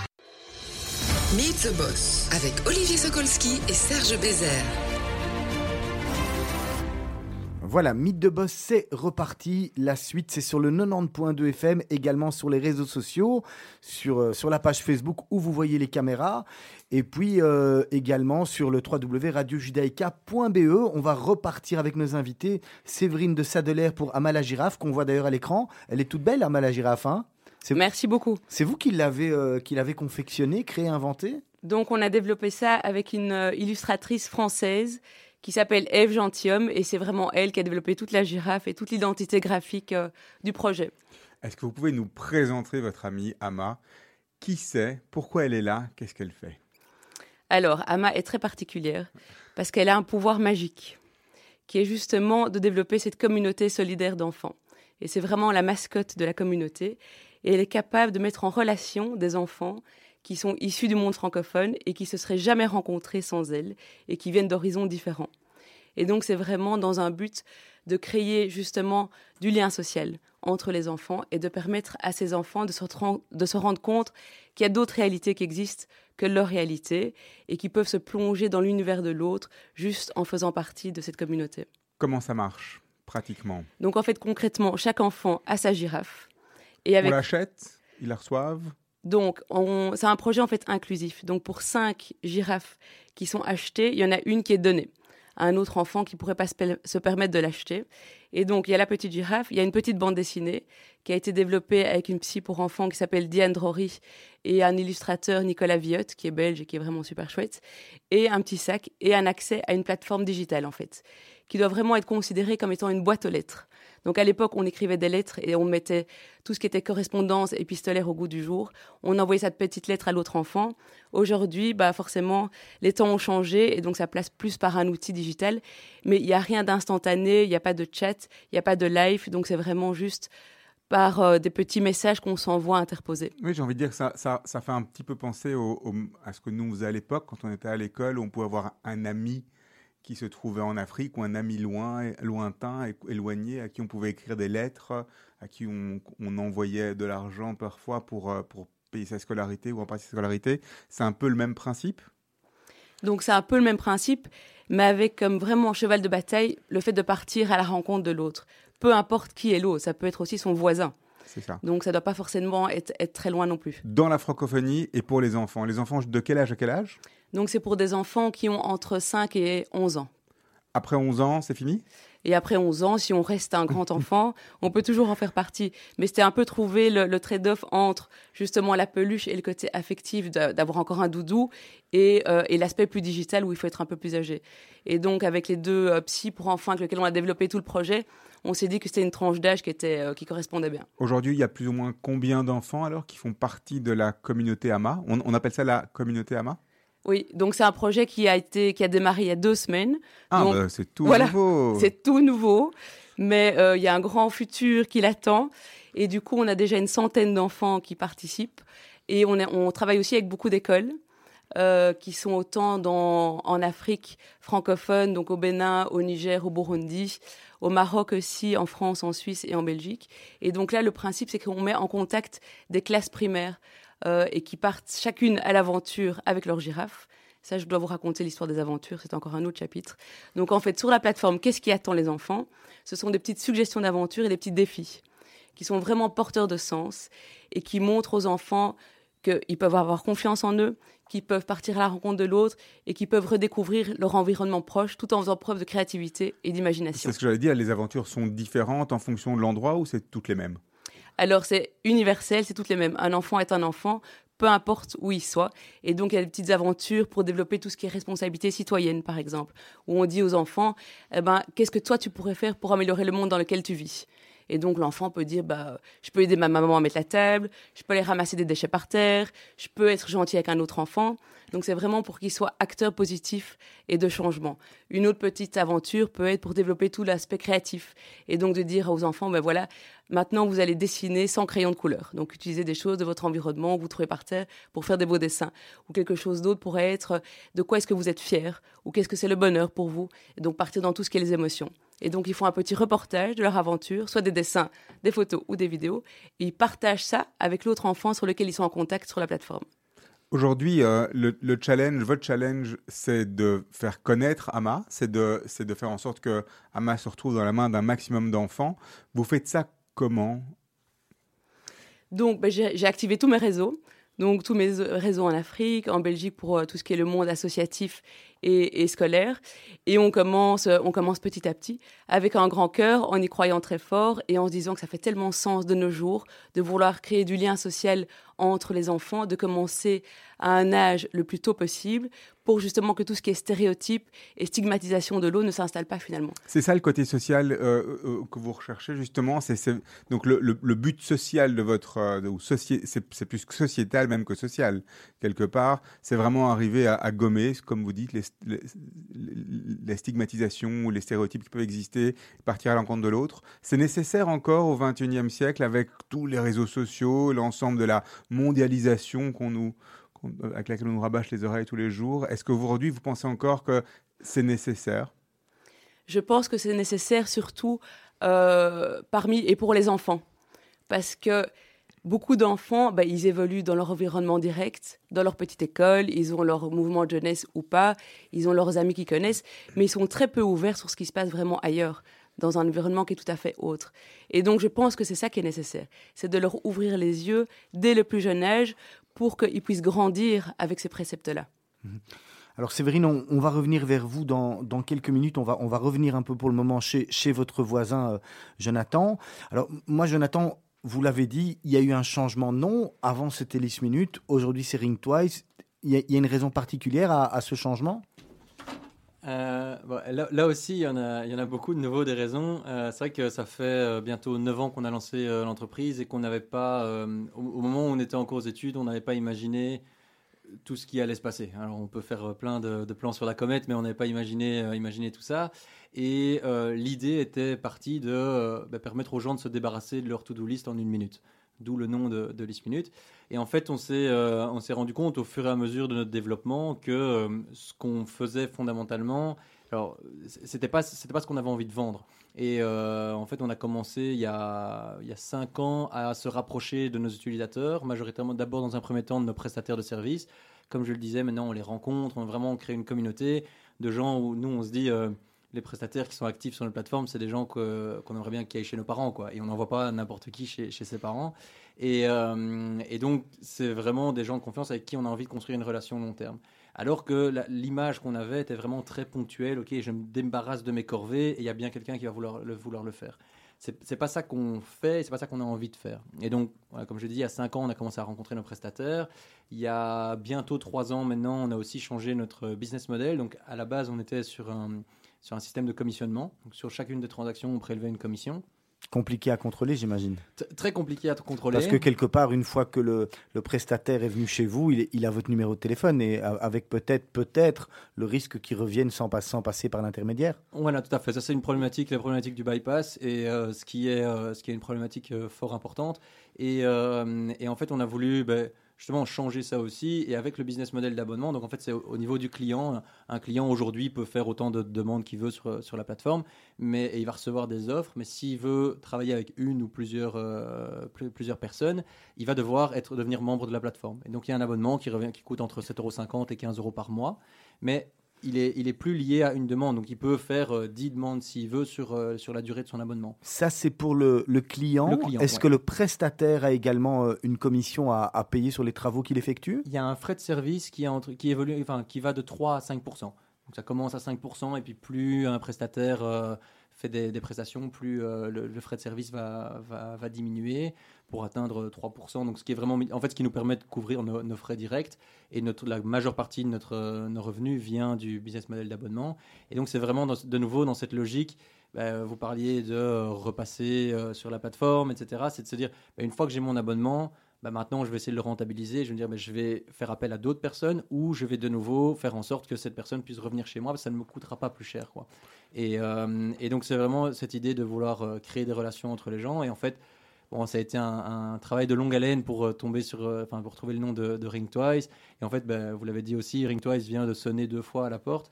Meet the Boss avec Olivier Sokolski et Serge Bézère. Voilà, Mythe de Boss, c'est reparti. La suite, c'est sur le 90.2 FM, également sur les réseaux sociaux, sur, euh, sur la page Facebook où vous voyez les caméras, et puis euh, également sur le www.radiojudaïka.be. On va repartir avec nos invités. Séverine de Sadeler pour Amala Girafe, qu'on voit d'ailleurs à l'écran. Elle est toute belle, Amala Girafe. Hein? Merci beaucoup. C'est vous qui l'avez euh, confectionné, créé, inventé? Donc on a développé ça avec une euh, illustratrice française qui s'appelle Eve Gentilhomme et c'est vraiment elle qui a développé toute la girafe et toute l'identité graphique euh, du projet. Est-ce que vous pouvez nous présenter votre amie Ama? Qui c'est? Pourquoi elle est là? Qu'est-ce qu'elle fait? Alors, Ama est très particulière parce qu'elle a un pouvoir magique qui est justement de développer cette communauté solidaire d'enfants. Et c'est vraiment la mascotte de la communauté. Et elle est capable de mettre en relation des enfants qui sont issus du monde francophone et qui se seraient jamais rencontrés sans elle et qui viennent d'horizons différents. Et donc c'est vraiment dans un but de créer justement du lien social entre les enfants et de permettre à ces enfants de se, de se rendre compte qu'il y a d'autres réalités qui existent que leur réalité et qui peuvent se plonger dans l'univers de l'autre juste en faisant partie de cette communauté. Comment ça marche pratiquement? Donc en fait concrètement, chaque enfant a sa girafe. Et avec... On l'achète, ils la reçoivent donc, c'est un projet en fait inclusif. Donc, pour cinq girafes qui sont achetées, il y en a une qui est donnée à un autre enfant qui pourrait pas se permettre de l'acheter. Et donc, il y a la petite girafe, il y a une petite bande dessinée qui a été développée avec une psy pour enfants qui s'appelle Diane Drory et un illustrateur Nicolas Viotte qui est belge et qui est vraiment super chouette, et un petit sac et un accès à une plateforme digitale en fait, qui doit vraiment être considérée comme étant une boîte aux lettres. Donc à l'époque, on écrivait des lettres et on mettait tout ce qui était correspondance épistolaire au goût du jour. On envoyait cette petite lettre à l'autre enfant. Aujourd'hui, bah forcément, les temps ont changé et donc ça place plus par un outil digital. Mais il n'y a rien d'instantané, il n'y a pas de chat, il n'y a pas de live, donc c'est vraiment juste par euh, des petits messages qu'on s'envoie interposés. Oui, j'ai envie de dire que ça, ça, fait un petit peu penser à ce que nous on faisait à l'époque, quand on était à l'école, on pouvait avoir un ami qui se trouvait en Afrique ou un ami loin, lointain, éloigné, à qui on pouvait écrire des lettres, à qui on, envoyait de l'argent parfois pour, euh, pour payer sa scolarité ou en partie sa scolarité. C'est un peu le même principe? Donc c'est un peu le même principe, mais avec comme vraiment cheval de bataille le fait de partir à la rencontre de l'autre. Peu importe qui est l'autre, ça peut être aussi son voisin. Ça. Donc ça ne doit pas forcément être, être, très loin non plus. Dans la francophonie et pour les enfants. Les enfants de quel âge à quel âge? Donc c'est pour des enfants qui ont entre 5 et 11 ans. Après 11 ans, c'est fini? Et après 11 ans, si on reste un grand enfant, on peut toujours en faire partie. Mais c'était un peu trouver le, trade-off entre justement la peluche et le côté affectif d'avoir encore un doudou euh, et, l'aspect plus digital où il faut être un peu plus âgé. Et donc avec les deux euh, psy pour enfants avec lesquels on a développé tout le projet, on s'est dit que c'était une tranche d'âge qui, était, euh, qui correspondait bien. Aujourd'hui, il y a plus ou moins combien d'enfants alors qui font partie de la communauté AMA? On, on appelle ça la communauté AMA? Oui, donc c'est un projet qui a été qui a démarré il y a deux semaines. Ah, bah, c'est tout nouveau. C'est tout nouveau, mais euh, il y a un grand futur qui l'attend. Et du coup, on a déjà une centaine d'enfants qui participent. Et on, on travaille aussi avec beaucoup d'écoles. Euh, qui sont autant dans, en Afrique francophone, donc au Bénin, au Niger, au Burundi, au Maroc aussi, en France, en Suisse et en Belgique. Et donc là, le principe, c'est qu'on met en contact des classes primaires euh, et qui partent chacune à l'aventure avec leur girafe. Ça, je dois vous raconter l'histoire des aventures, c'est encore un autre chapitre. Donc en fait, sur la plateforme, qu'est-ce qui attend les enfants? Ce sont des petites suggestions d'aventure et des petits défis qui sont vraiment porteurs de sens et qui montrent aux enfants qu'ils peuvent avoir confiance en eux, qu'ils peuvent partir à la rencontre de l'autre et qu'ils peuvent redécouvrir leur environnement proche tout en faisant preuve de créativité et d'imagination. C'est ce que j'allais dire, les aventures sont différentes en fonction de l'endroit ou c'est toutes les mêmes? Alors c'est universel, c'est toutes les mêmes. Un enfant est un enfant, peu importe où ils soient. Et donc, il y a des petites aventures pour développer tout ce qui est responsabilité citoyenne, par exemple, où on dit aux enfants, eh ben, qu'est-ce que toi tu pourrais faire pour améliorer le monde dans lequel tu vis? Et donc l'enfant peut dire bah je peux aider ma maman à mettre la table, je peux aller ramasser des déchets par terre, je peux être gentil avec un autre enfant. Donc c'est vraiment pour qu'il soit acteur positif et de changement. Une autre petite aventure peut être pour développer tout l'aspect créatif et donc de dire aux enfants ben voilà, maintenant vous allez dessiner sans crayon de couleur. Donc utiliser des choses de votre environnement que vous trouvez par terre pour faire des beaux dessins ou quelque chose d'autre pourrait être de quoi est-ce que vous êtes fier ou qu'est-ce que c'est le bonheur pour vous et donc partir dans tout ce qui est les émotions. Et donc, ils font un petit reportage de leur aventure, soit des dessins, des photos ou des vidéos. Et ils partagent ça avec l'autre enfant sur lequel ils sont en contact sur la plateforme. Aujourd'hui, euh, le, challenge, votre challenge, c'est de faire connaître Ama, c'est de, de faire en sorte que Ama se retrouve dans la main d'un maximum d'enfants. Vous faites ça comment Donc, ben, j'ai activé tous mes réseaux. Donc, tous mes réseaux en Afrique, en Belgique pour euh, tout ce qui est le monde associatif et, scolaire. Et on commence, on commence petit à petit avec un grand cœur, en y croyant très fort et en se disant que ça fait tellement sens de nos jours de vouloir créer du lien social entre les enfants, de commencer à un âge le plus tôt possible pour justement que tout ce qui est stéréotype et stigmatisation de l'eau ne s'installe pas finalement. C'est ça le côté social euh, euh, que vous recherchez justement. C'est donc le, but social de votre euh, c'est plus sociétal même que social quelque part. C'est vraiment arriver à, à, gommer, comme vous dites, les, les, stigmatisations ou les stéréotypes qui peuvent exister, partir à l'encontre de l'autre. C'est nécessaire encore au XXIe siècle avec tous les réseaux sociaux, l'ensemble de la mondialisation qu'on nous, avec laquelle on nous rabâche les oreilles tous les jours. Est-ce qu'aujourd'hui, vous pensez encore que c'est nécessaire? Je pense que c'est nécessaire surtout euh, parmi et pour les enfants. Parce que beaucoup d'enfants, bah, ils évoluent dans leur environnement direct, dans leur petite école, ils ont leur mouvement de jeunesse ou pas, ils ont leurs amis qu'ils connaissent, mais ils sont très peu ouverts sur ce qui se passe vraiment ailleurs dans un environnement qui est tout à fait autre. Et donc je pense que c'est ça qui est nécessaire, c'est de leur ouvrir les yeux dès le plus jeune âge pour qu'ils puissent grandir avec ces préceptes-là. Mhm. Alors Séverine, on, va revenir vers vous dans, quelques minutes. On va, on va revenir un peu pour le moment chez, chez votre voisin euh, Jonathan. Alors moi, Jonathan, vous l'avez dit, il y a eu un changement de nom. Avant, c'était List Minute. Aujourd'hui, c'est Ring Twice. Il y, a, une raison particulière à ce changement? Euh, là, aussi, il y, en a, en beaucoup de nouveaux des raisons. Euh, c'est vrai que ça fait euh, bientôt 9 ans qu'on a lancé l'entreprise et qu'on n'avait pas, au, moment où on était encore aux études, on n'avait pas imaginé tout ce qui allait se passer. Alors on peut faire plein de, plans sur la comète, mais on n'avait pas imaginé, imaginé tout ça. Et l'idée était partie de bah, permettre aux gens de se débarrasser de leur to-do list en une minute d'où le nom de, de List Minute. Et en fait, on s'est euh, on s'est rendu compte au fur et à mesure de notre développement que euh, ce qu'on faisait fondamentalement, alors c'était pas pas ce qu'on avait envie de vendre. Et euh, en fait, on a commencé il y a il y a cinq ans à se rapprocher de nos utilisateurs, majoritairement d'abord dans un premier temps de nos prestataires de services. Comme je le disais, maintenant on les rencontre, on vraiment créé une communauté de gens où nous on se dit les prestataires qui sont actifs sur notre plateforme, c'est des gens qu'on aimerait bien qu'ils aillent chez nos parents, quoi. Et on n'envoie pas n'importe qui chez, ses parents. Euh, et, donc, c'est vraiment des gens de confiance avec qui on a envie de construire une relation long terme. Alors que l'image qu'on avait était vraiment très ponctuelle. Ok, je me débarrasse de mes corvées et il y a bien quelqu'un qui va vouloir le, vouloir le faire. C'est pas ça qu'on fait, c'est pas ça qu'on a envie de faire. Et donc, comme je dis, il y a cinq ans, on a commencé à rencontrer nos prestataires. Il y a bientôt trois ans maintenant, on a aussi changé notre business model. Donc, à la base, on était sur un sur un système de commissionnement. Donc, sur chacune des transactions, on prélevait une commission. Compliqué à contrôler, j'imagine. Très compliqué à contrôler. Parce que quelque part, une fois que le, prestataire est venu chez vous, il, a votre numéro de téléphone et avec peut-être peut-être le risque qu'il revienne sans, sans, passer par l'intermédiaire. Voilà, tout à fait. Ça, c'est une problématique, la problématique du bypass et euh, ce, qui est, euh, ce qui est une problématique euh, fort importante. Et, et, en fait, on a voulu... Ben, justement changer ça aussi et avec le business model d'abonnement. Donc en fait, c'est au, niveau du client. Un client aujourd'hui peut faire autant de demandes qu'il veut sur, sur la plateforme, mais il va recevoir des offres. Mais s'il veut travailler avec une ou plusieurs, euh, plusieurs personnes, il va devoir être, devenir membre de la plateforme. Et donc il y a un abonnement qui, revient, qui coûte entre 7,50 euros et 15 euros par mois. Mais il est, il est plus lié à une demande. Donc, il peut faire 10 euh, demandes s'il veut sur, euh, sur la durée de son abonnement. Ça, c'est pour le, le client. Est-ce que le prestataire a également euh, une commission à, à, payer sur les travaux qu'il effectue? Il y a un frais de service qui, est entre, qui, évolue, enfin, qui va de 3 à 5 Donc, ça commence à 5 et puis plus un prestataire fait des, prestations, plus le, frais de service va, va, va, diminuer pour atteindre 3%. Donc, ce qui est vraiment, en fait, ce qui nous permet de couvrir nos, frais directs. Et notre, la majeure partie de notre, nos revenus vient du business model d'abonnement. Et donc, c'est vraiment de nouveau dans cette logique. Bah, vous parliez de repasser sur la plateforme, etc. C'est de se dire, bah, une fois que j'ai mon abonnement, bah maintenant je vais essayer de le rentabiliser. Je vais dire, mais je vais faire appel à d'autres personnes ou je vais de nouveau faire en sorte que cette personne puisse revenir chez moi ça ne me coûtera pas plus cher. Quoi. Et, euh, et donc c'est vraiment cette idée de vouloir euh, créer des relations entre les gens. Et en fait, bon, ça a été un, travail de longue haleine pour euh, tomber sur, enfin pour trouver le nom de, Ring Twice. Et en fait, bah, vous l'avez dit aussi, Ring Twice vient de sonner deux fois à la porte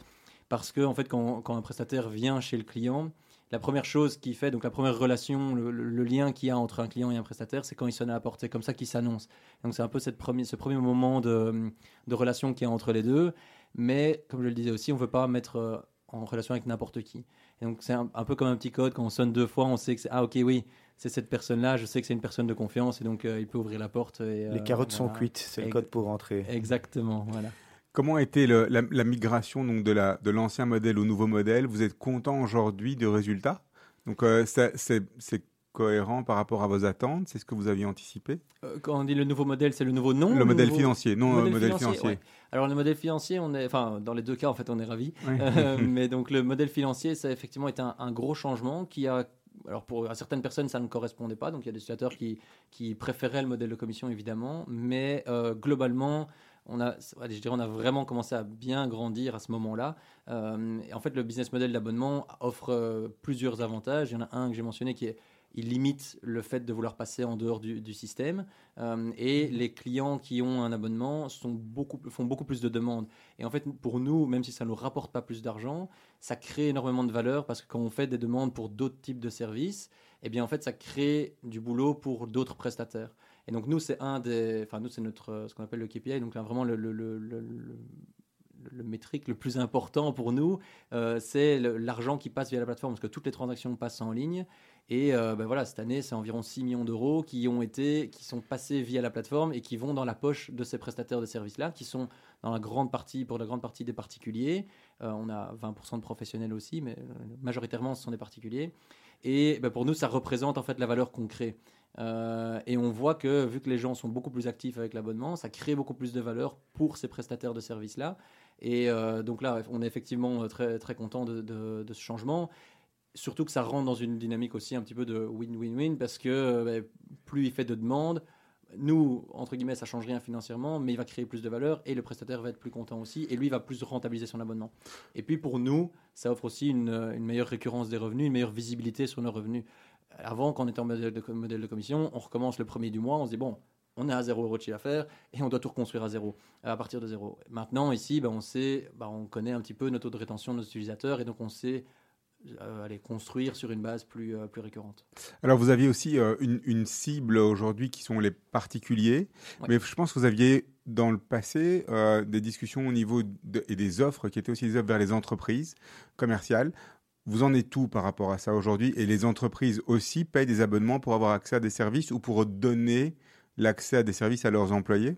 parce que en fait, quand, quand un prestataire vient chez le client, la première chose qu'il fait, donc la première relation, le, lien qu'il y a entre un client et un prestataire, c'est quand il sonne à la porte. C'est comme ça qu'il s'annonce. Donc c'est un peu cette ce premier moment de, relation qu'il y a entre les deux. Mais comme je le disais aussi, on ne veut pas mettre euh, en relation avec n'importe qui. Et donc c'est un, peu comme un petit code, quand on sonne deux fois, on sait que c'est ah ok oui, c'est cette personne-là, je sais que c'est une personne de confiance et donc euh, il peut ouvrir la porte. Et, Les carottes sont cuites, c'est le code pour rentrer. Exactement, voilà. Comment a été la, migration donc de l'ancien modèle au nouveau modèle? Vous êtes content aujourd'hui de résultats Donc euh, c'est cohérent par rapport à vos attentes? C'est ce que vous aviez anticipé? Euh, Quand on dit le nouveau modèle, c'est le nouveau nom Le modèle financier, non le modèle, financier. Alors le modèle financier, on est, enfin dans les deux cas en fait, on est ravis. Euh, mais donc le modèle financier, ça a effectivement été un, gros changement qui a alors pour certaines personnes, ça ne correspondait pas. Donc il y a des utilisateurs qui, qui préféraient le modèle de commission, évidemment. Mais globalement, on a, je dirais, on a vraiment commencé à bien grandir à ce moment-là. Euh, et en fait, le business model d'abonnement offre euh, plusieurs avantages. Il y en a un que j'ai mentionné qui est il limite le fait de vouloir passer en dehors du, système. Euh, et les clients qui ont un abonnement sont beaucoup, font beaucoup plus de demandes. Et en fait, pour nous, même si ça ne nous rapporte pas plus d'argent, ça crée énormément de valeur parce que quand on fait des demandes pour d'autres types de services, eh bien, en fait, ça crée du boulot pour d'autres prestataires. Et donc nous, c'est un des, enfin nous, c'est notre, ce qu'on appelle le KPI, donc vraiment le, le, le, le métrique le plus important pour nous, euh, c'est l'argent qui passe via la plateforme, parce que toutes les transactions passent en ligne. Et euh, ben voilà, cette année, c'est environ 6 millions d'euros qui ont été, qui sont passés via la plateforme et qui vont dans la poche de ces prestataires de services-là, qui sont dans la grande partie, pour la grande partie des particuliers. Euh, on a 20% de professionnels aussi, mais majoritairement, ce sont des particuliers. Et ben pour nous, ça représente en fait la valeur qu'on crée. Euh, et on voit que vu que les gens sont beaucoup plus actifs avec l'abonnement, ça crée beaucoup plus de valeur pour ces prestataires de services-là. Et euh, donc là, on est effectivement très, très content de, ce changement. Surtout que ça rentre dans une dynamique aussi un petit peu de win-win-win parce que euh, ben, plus il fait de demandes, nous, entre guillemets, ça change rien financièrement, mais il va créer plus de valeur et le prestataire va être plus content aussi et lui va plus rentabiliser son abonnement. Et puis pour nous, ça offre aussi une, meilleure récurrence des revenus, une meilleure visibilité sur nos revenus avant, quand on était en modèle de, modèle de commission, on recommence le premier du mois, on se dit, bon, on est à zéro euro de chiffre d'affaires et on doit tout reconstruire à zéro, à partir de zéro. Maintenant, ici, ben, on sait, ben, on connaît un petit peu notre taux de rétention de nos utilisateurs et donc on sait euh, aller construire sur une base plus, euh, plus récurrente. Alors, vous aviez aussi euh, une, cible aujourd'hui qui sont les particuliers, mais je pense que vous aviez dans le passé des discussions au niveau et des offres qui étaient aussi des offres vers les entreprises commerciales. Vous en êtes tout par rapport à ça aujourd'hui? Et les entreprises aussi payent des abonnements pour avoir accès à des services ou pour donner l'accès à des services à leurs employés?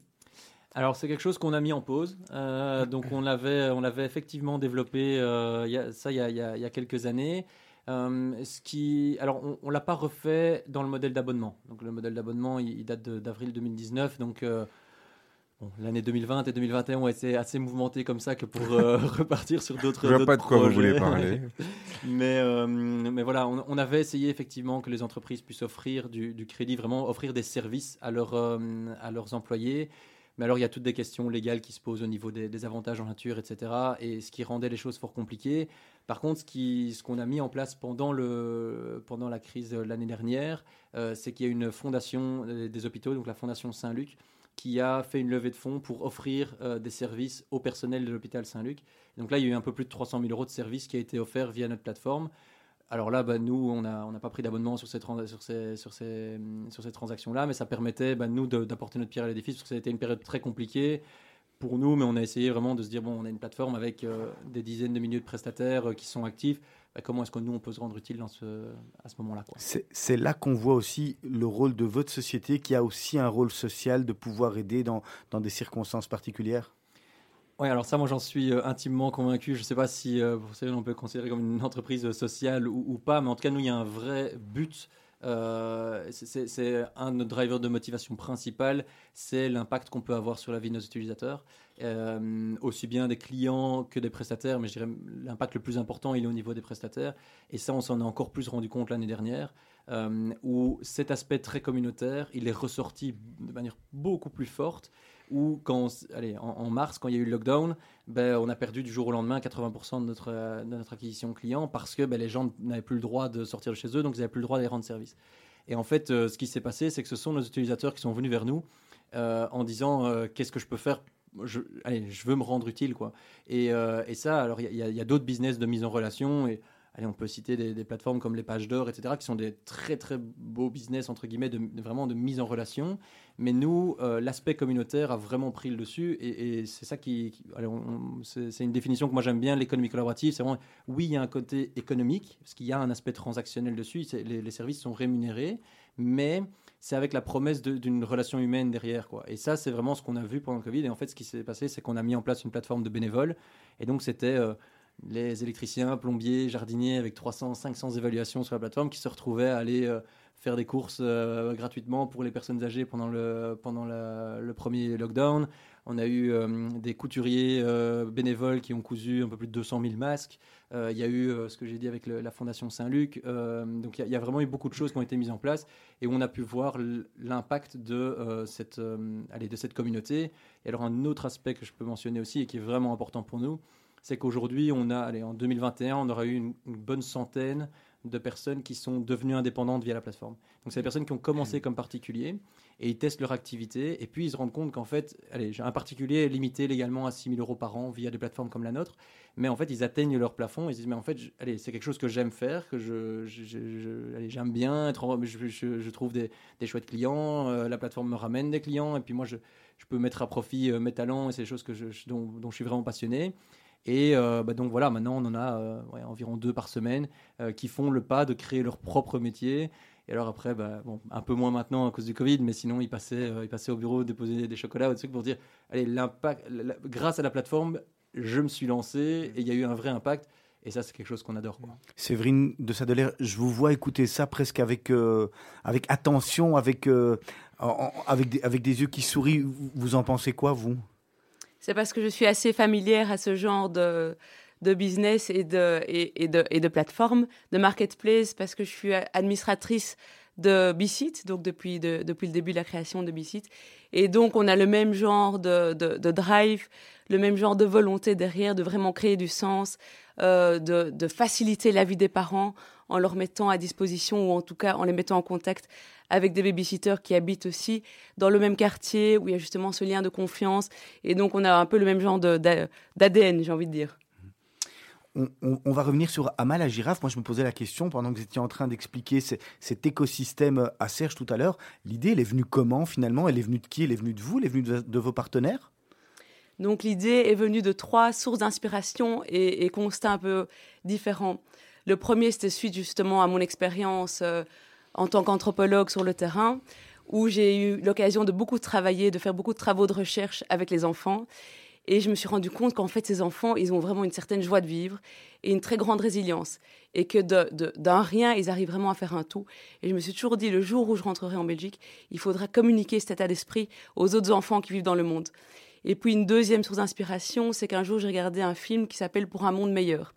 Alors c'est quelque chose qu'on a mis en pause. Euh, donc on l'avait, on l'avait effectivement développé euh, ça il y, a, quelques années. Euh, ce qui, alors on, ne l'a pas refait dans le modèle d'abonnement. Donc le modèle d'abonnement il, date d'avril 2019. Donc L'année 2020 et 2021 ont été assez mouvementées comme ça que pour euh, repartir sur d'autres projets. Je vois pas de quoi vous voulez parler. mais, euh, mais voilà, on, avait essayé effectivement que les entreprises puissent offrir du, crédit, vraiment offrir des services à, leur, euh, à leurs employés. Mais alors, il y a toutes des questions légales qui se posent au niveau des, avantages en nature, etc. Et ce qui rendait les choses fort compliquées. Par contre, ce qu'on a mis en place pendant, le, pendant la crise l'année dernière, c'est qu'il y a une fondation des hôpitaux, donc la Fondation Saint-Luc, qui a fait une levée de fonds pour offrir euh, des services au personnel de l'hôpital Saint-Luc. Donc là, il y a eu un peu plus de 300 000 euros de services qui a été offert via notre plateforme. Alors là, bah, nous, on n'a pas pris d'abonnement sur ces, transactions-là, mais ça permettait, bah, nous, d'apporter notre pierre à l'édifice, parce que ça a été une période très compliquée pour nous, mais on a essayé vraiment de se dire, bon, on a une plateforme avec euh, des dizaines de milliers de prestataires euh, qui sont actifs. Bah, comment est-ce que nous, on peut se rendre utile à ce moment-là C'est là qu'on voit aussi le rôle de votre société qui a aussi un rôle social de pouvoir aider dans des circonstances particulières? Oui, alors ça, moi j'en suis euh, intimement convaincu. Je ne sais pas si euh, on peut considérer comme une entreprise sociale ou, pas, mais en tout cas, nous, il y a un vrai but. Euh, c'est un de nos drivers de motivation principal, c'est l'impact qu'on peut avoir sur la vie de nos utilisateurs, aussi bien des clients que des prestataires, mais je dirais l'impact le plus important, il est au niveau des prestataires. Et ça, on s'en est encore plus rendu compte l'année dernière, où cet aspect très communautaire, il est ressorti de manière beaucoup plus forte ou quand, allez, en, mars, quand il y a eu le lockdown, ben, on a perdu du jour au lendemain 80% de notre, de notre acquisition client parce que ben, les gens n'avaient plus le droit de sortir de chez eux, donc ils n'avaient plus le droit d'aller rendre service. Et en fait, euh, ce qui s'est passé, c'est que ce sont nos utilisateurs qui sont venus vers nous euh, en disant euh, qu'est-ce que je peux faire? Je, allez, je veux me rendre utile. Quoi. Et, et ça, alors il y a, y a d'autres business de mise en relation. Et, Allez, on peut citer des, plateformes comme les pages d'or, etc., qui sont des très très beaux business, entre guillemets, de, vraiment de mise en relation. Mais nous, euh, l'aspect communautaire a vraiment pris le dessus. Et, c'est ça qui. c'est une définition que moi j'aime bien, l'économie collaborative. C'est vraiment, oui, il y a un côté économique, parce qu'il y a un aspect transactionnel dessus. Les, les, services sont rémunérés, mais c'est avec la promesse d'une relation humaine derrière. Quoi. Et ça, c'est vraiment ce qu'on a vu pendant le Covid. Et en fait, ce qui s'est passé, c'est qu'on a mis en place une plateforme de bénévoles. Et donc, c'était. Euh, les électriciens, plombiers, jardiniers avec 300, 500 évaluations sur la plateforme qui se retrouvaient à aller euh, faire des courses euh, gratuitement pour les personnes âgées pendant le, pendant le premier lockdown. On a eu euh, des couturiers bénévoles qui ont cousu un peu plus de 200 000 masques. Il y a eu ce que j'ai dit avec la Fondation Saint-Luc. donc il y, a vraiment eu beaucoup de choses qui ont été mises en place et on a pu voir l'impact de, cette, de cette communauté. Et alors un autre aspect que je peux mentionner aussi et qui est vraiment important pour nous, c'est qu'aujourd'hui, on a, allez, en 2021, on aura eu une, bonne centaine de personnes qui sont devenues indépendantes via la plateforme. Donc, c'est des personnes qui ont commencé mmh. comme particuliers et ils testent leur activité et puis ils se rendent compte qu'en fait, allez, un particulier est limité légalement à 6 000 euros par an via des plateformes comme la nôtre, mais en fait, ils atteignent leur plafond et ils se disent, mais en fait, allez, c'est quelque chose que j'aime faire, que je, j'aime bien, être je, trouve des, chouettes clients, euh, la plateforme me ramène des clients et puis moi, je, peux mettre à profit euh, mes talents et c'est des choses que dont, dont je suis vraiment passionné. Et euh, bah, donc voilà, maintenant on en a euh, environ deux par semaine euh, qui font le pas de créer leur propre métier. Et alors après, bah, un peu moins maintenant à cause du Covid, mais sinon ils passaient, ils passaient au bureau déposer des chocolats ou des trucs pour dire, allez, l'impact, grâce à la plateforme, je me suis lancé et il y a eu un vrai impact. Et ça, c'est quelque chose qu'on adore. Séverine de Sadeler, je vous vois écouter ça presque avec, avec attention, avec, avec, des, avec des yeux qui sourient. Vous en pensez quoi, vous? C'est parce que je suis assez familière à ce genre de, business et de, de, plateforme, de marketplace, parce que je suis administratrice de Bicit, donc depuis, de, depuis le début de la création de Bicit. Et donc, on a le même genre de, de, drive, le même genre de volonté derrière, de vraiment créer du sens, euh, de, de, faciliter la vie des parents en leur mettant à disposition ou en tout cas en les mettant en contact avec des babysitters qui habitent aussi dans le même quartier où il y a justement ce lien de confiance. Et donc, on a un peu le même genre d'ADN, j'ai envie de dire. On, va revenir sur Amal la girafe. Moi, je me posais la question pendant que vous étiez en train d'expliquer cet écosystème à Serge tout à l'heure. L'idée, elle est venue comment finalement? Elle est venue de qui? Elle est venue de vous? Elle est venue de, vos partenaires? Donc, l'idée est venue de trois sources d'inspiration et, constats un peu différents. Le premier, c'était suite justement à mon expérience euh, en tant qu'anthropologue sur le terrain, où j'ai eu l'occasion de beaucoup travailler, de faire beaucoup de travaux de recherche avec les enfants. Et je me suis rendu compte qu'en fait, ces enfants, ils ont vraiment une certaine joie de vivre et une très grande résilience. Et que d'un rien, ils arrivent vraiment à faire un tout. Et je me suis toujours dit, le jour où je rentrerai en Belgique, il faudra communiquer cet état d'esprit aux autres enfants qui vivent dans le monde. Et puis une deuxième source d'inspiration, c'est qu'un jour, j'ai regardé un film qui s'appelle Pour un monde meilleur.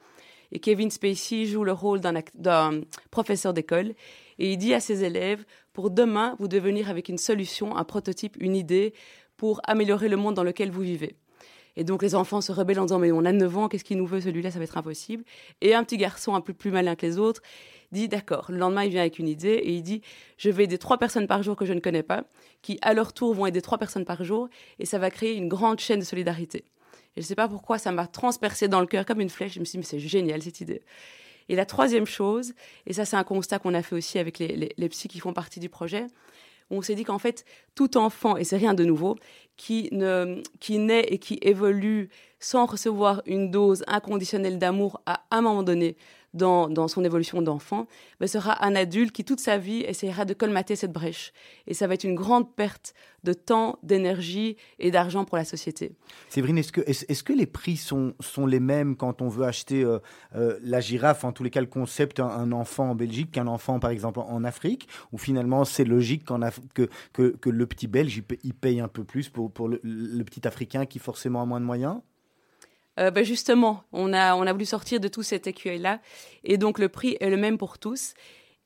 Et Kevin Spacey joue le rôle d'un professeur d'école. Et il dit à ses élèves, pour demain, vous devez venir avec une solution, un prototype, une idée pour améliorer le monde dans lequel vous vivez. Et donc les enfants se rebellent en disant mais on a 9 ans, qu'est-ce qu'il nous veut celui-là, ça va être impossible. Et un petit garçon un peu plus malin que les autres dit d'accord. Le lendemain il vient avec une idée et il dit je vais aider trois personnes par jour que je ne connais pas, qui à leur tour vont aider trois personnes par jour et ça va créer une grande chaîne de solidarité. Et je ne sais pas pourquoi ça m'a transpercé dans le cœur comme une flèche. Je me suis dit mais c'est génial cette idée. Et la troisième chose, et ça c'est un constat qu'on a fait aussi avec les, les, qui font partie du projet, on s'est dit qu'en fait, tout enfant, et c'est rien de nouveau, qui, ne, qui naît et qui évolue sans recevoir une dose inconditionnelle d'amour à un moment donné dans, son évolution d'enfant, sera un adulte qui toute sa vie essaiera de colmater cette brèche. Et ça va être une grande perte de temps, d'énergie et d'argent pour la société. Séverine, est-ce que, les prix sont, sont les mêmes quand on veut acheter euh, euh, la girafe, en tous les cas le concept, un, enfant en Belgique qu'un enfant par exemple en Afrique, ou finalement c'est logique que, que, que, le petit Belge il paye un peu plus pour, pour le, petit Africain qui forcément a moins de moyens? Euh, ben justement, on a, on a voulu sortir de tout cet écueil-là. Et donc, le prix est le même pour tous.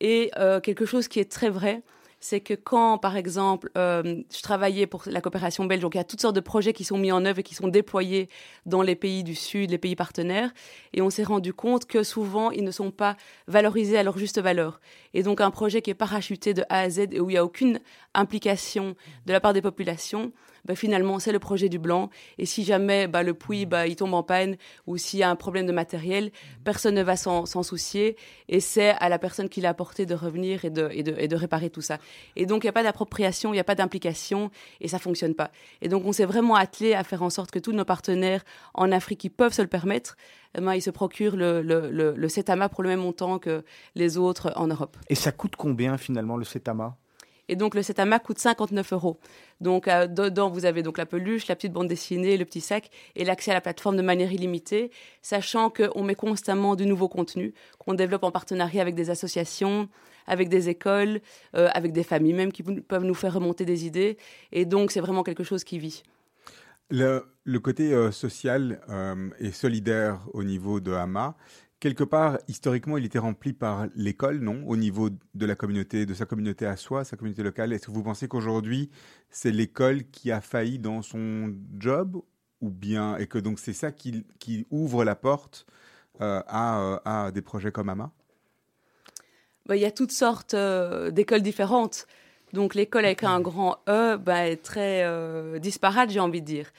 Et quelque chose qui est très vrai, c'est que quand, par exemple, euh, je travaillais pour la coopération belge, donc il y a toutes sortes de projets qui sont mis en œuvre et qui sont déployés dans les pays du Sud, les pays partenaires, et on s'est rendu compte que souvent, ils ne sont pas valorisés à leur juste valeur. Et donc, un projet qui est parachuté de A à Z et où il n'y a aucune implication de la part des populations, bah, finalement, c'est le projet du blanc. Et si jamais bah, le puits bah, il tombe en panne ou s'il y a un problème de matériel, personne ne va s'en soucier. Et c'est à la personne qui l'a apporté de revenir et de, et de, et de réparer tout ça. Et donc, il n'y a pas d'appropriation, il n'y a pas d'implication et ça fonctionne pas. Et donc, on s'est vraiment attelé à faire en sorte que tous nos partenaires en Afrique qui peuvent se le permettre, eh ben, ils se procurent le, le, le, le CETAMA pour le même montant que les autres en Europe. Et ça coûte combien finalement le CETAMA et donc le Setama coûte 59 euros. Donc euh, dedans, vous avez donc la peluche, la petite bande dessinée, le petit sac et l'accès à la plateforme de manière illimitée, sachant qu'on met constamment du nouveau contenu qu'on développe en partenariat avec des associations, avec des écoles, euh, avec des familles même qui peuvent nous faire remonter des idées. Et donc c'est vraiment quelque chose qui vit. Le, côté euh, social et solidaire au niveau de Hama, quelque part, historiquement, il était rempli par l'école, non? Au niveau de la communauté, de sa communauté à soi, sa communauté locale. Est-ce que vous pensez qu'aujourd'hui, c'est l'école qui a failli dans son job? Ou bien, et que donc c'est ça qui, ouvre la porte euh, euh, à, des projets comme AMA? Bah, Il y a toutes sortes euh, d'écoles différentes. Donc l'école avec un grand E bah, est très disparate, j'ai envie de dire.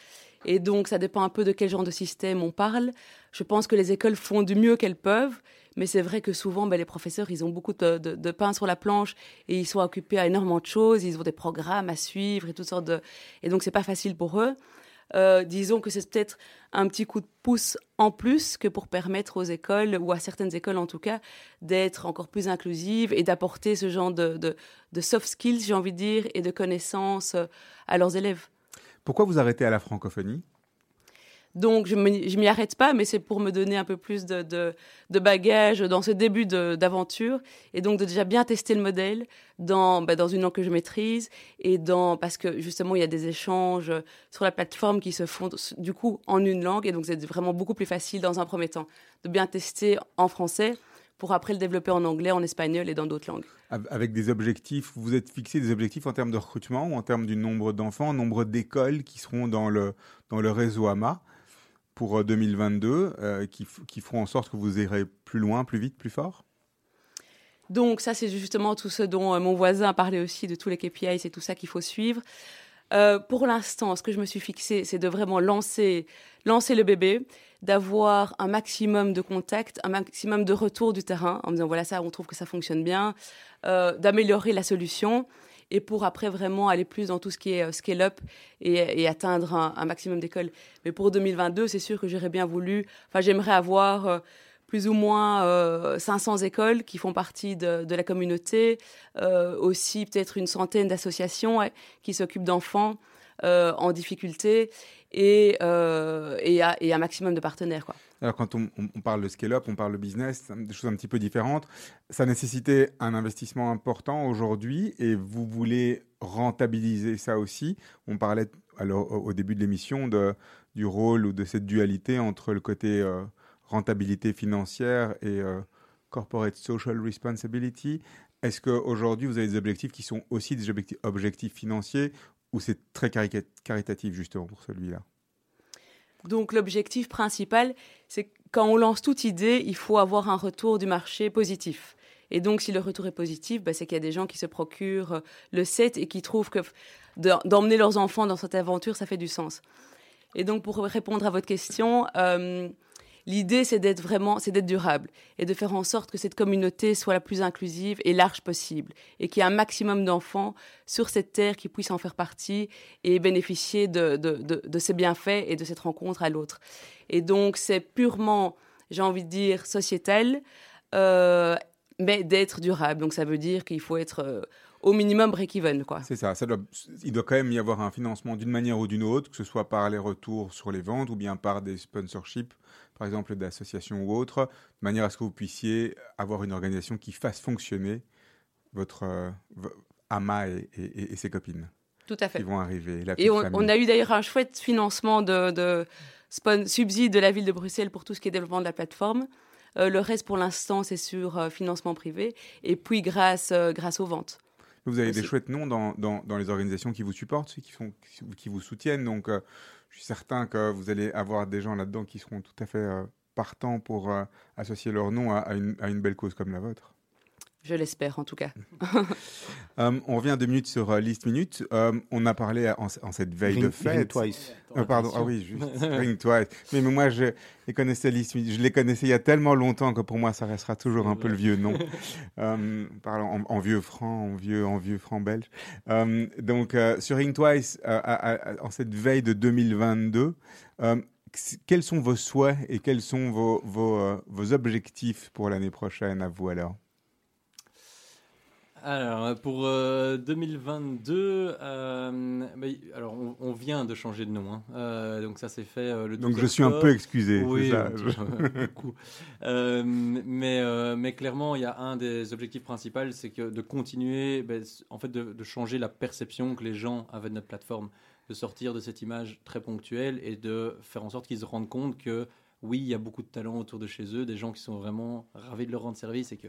Et donc, ça dépend un peu de quel genre de système on parle. Je pense que les écoles font du mieux qu'elles peuvent, mais c'est vrai que souvent, ben, les professeurs, ils ont beaucoup de, pain sur la planche et ils sont occupés à énormément de choses. Ils ont des programmes à suivre et toutes sortes de. Et donc, c'est pas facile pour eux. Euh, disons que c'est peut-être un petit coup de pouce en plus que pour permettre aux écoles, ou à certaines écoles en tout cas, d'être encore plus inclusives et d'apporter ce genre de, de soft skills, j'ai envie de dire, et de connaissances à leurs élèves. Pourquoi vous arrêtez à la francophonie? Donc, je ne m'y arrête pas, mais c'est pour me donner un peu plus de, de, bagages dans ce début d'aventure. Et donc, de déjà bien tester le modèle dans, bah, dans une langue que je maîtrise. Et dans, parce que justement, il y a des échanges sur la plateforme qui se font du coup en une langue. Et donc, c'est vraiment beaucoup plus facile dans un premier temps de bien tester en français pour après le développer en anglais, en espagnol et dans d'autres langues. Avec des objectifs, vous êtes fixé des objectifs en termes de recrutement ou en termes du nombre d'enfants, nombre d'écoles qui seront dans le, dans le réseau AMA pour 2022, euh, euh, qui, qui feront en sorte que vous irez plus loin, plus vite, plus fort? Donc ça, c'est justement tout ce dont euh, mon voisin parlé aussi, de tous les KPIs et tout ça qu'il faut suivre. Pour l'instant, ce que je me suis fixé, c'est de vraiment lancer, lancer le bébé, d'avoir un maximum de contacts, un maximum de retour du terrain, en me disant voilà ça, on trouve que ça fonctionne bien, d'améliorer la solution, et pour après vraiment aller plus dans tout ce qui est euh, scale-up et, atteindre un, maximum d'écoles. Mais pour 2022, c'est sûr que j'aurais bien voulu, enfin j'aimerais avoir plus ou moins 500 écoles qui font partie de, la communauté, aussi peut-être une centaine d'associations qui s'occupent d'enfants en difficulté et, et, un maximum de partenaires. Quoi. Alors quand on, parle de scale-up, on parle de business, des choses un petit peu différentes. Ça nécessitait un investissement important aujourd'hui et vous voulez rentabiliser ça aussi. On parlait alors, au début de l'émission du rôle ou de cette dualité entre le côté rentabilité financière et euh, corporate social responsibility. Est-ce qu'aujourd'hui, vous avez des objectifs qui sont aussi des objectifs, objectifs financiers ou c'est très caritatif justement pour celui-là? Donc l'objectif principal, c'est quand on lance toute idée, il faut avoir un retour du marché positif. Et donc, si le retour est positif, bah, c'est qu'il y a des gens qui se procurent euh, le set et qui trouvent que d'emmener leurs enfants dans cette aventure, ça fait du sens. Et donc, pour répondre à votre question, euh, L'idée, c'est d'être vraiment, c'est d'être durable et de faire en sorte que cette communauté soit la plus inclusive et large possible et qu'il y ait un maximum d'enfants sur cette terre qui puissent en faire partie et bénéficier de, de, de, de ces bienfaits et de cette rencontre à l'autre. Et donc, c'est purement, j'ai envie de dire, sociétal. mais d'être durable. Donc ça veut dire qu'il faut être au minimum break-even. Quoi. C'est ça, ça doit, il doit quand même y avoir un financement d'une manière ou d'une autre, que ce soit par les retours sur les ventes ou bien par des sponsorships, par exemple d'associations ou autres, de manière à ce que vous puissiez avoir une organisation qui fasse fonctionner votre euh, Ama et, ses copines. Tout à fait. Qui vont arriver. et on, a eu d'ailleurs un chouette financement de, de subside de la ville de Bruxelles pour tout ce qui est développement de la plateforme. Euh, le reste, pour l'instant, c'est sur euh, financement privé. Et puis, grâce, grâce aux ventes. Vous avez des chouettes noms dans, dans, dans, les organisations qui vous supportent, qui, font, qui vous soutiennent. Donc, euh, je suis certain que vous allez avoir des gens là-dedans qui seront tout à fait euh, partants pour euh, associer leur nom à, une, à une belle cause comme la vôtre. Je l'espère en tout cas. Euh, on revient deux minutes sur euh, List Minute. Euh, on a parlé en, cette veille de fête. Twice. pardon, ah oui, juste. Ring Twice. Mais, moi, je les connaissais List Minute. Je les connaissais il y a tellement longtemps que pour moi, ça restera toujours un peu le vieux nom. parlant en, vieux franc, en vieux, en vieux franc belge. donc, sur Ring Twice, en cette veille de 2022, quels sont vos souhaits et quels sont vos, vos, vos objectifs pour l'année prochaine à vous alors? Alors, pour 2022, euh, euh, alors on, vient de changer de nom, hein. euh, donc ça s'est fait le 12 Donc je suis un peu excusé. Oui, ça, mais, mais clairement, il y a un des objectifs principaux, c'est que de continuer, ben, en fait, de, de, changer la perception que les gens avaient de notre plateforme, de sortir de cette image très ponctuelle et de faire en sorte qu'ils se rendent compte que oui, il y a beaucoup de talents autour de chez eux, des gens qui sont vraiment ravis de leur rendre service et que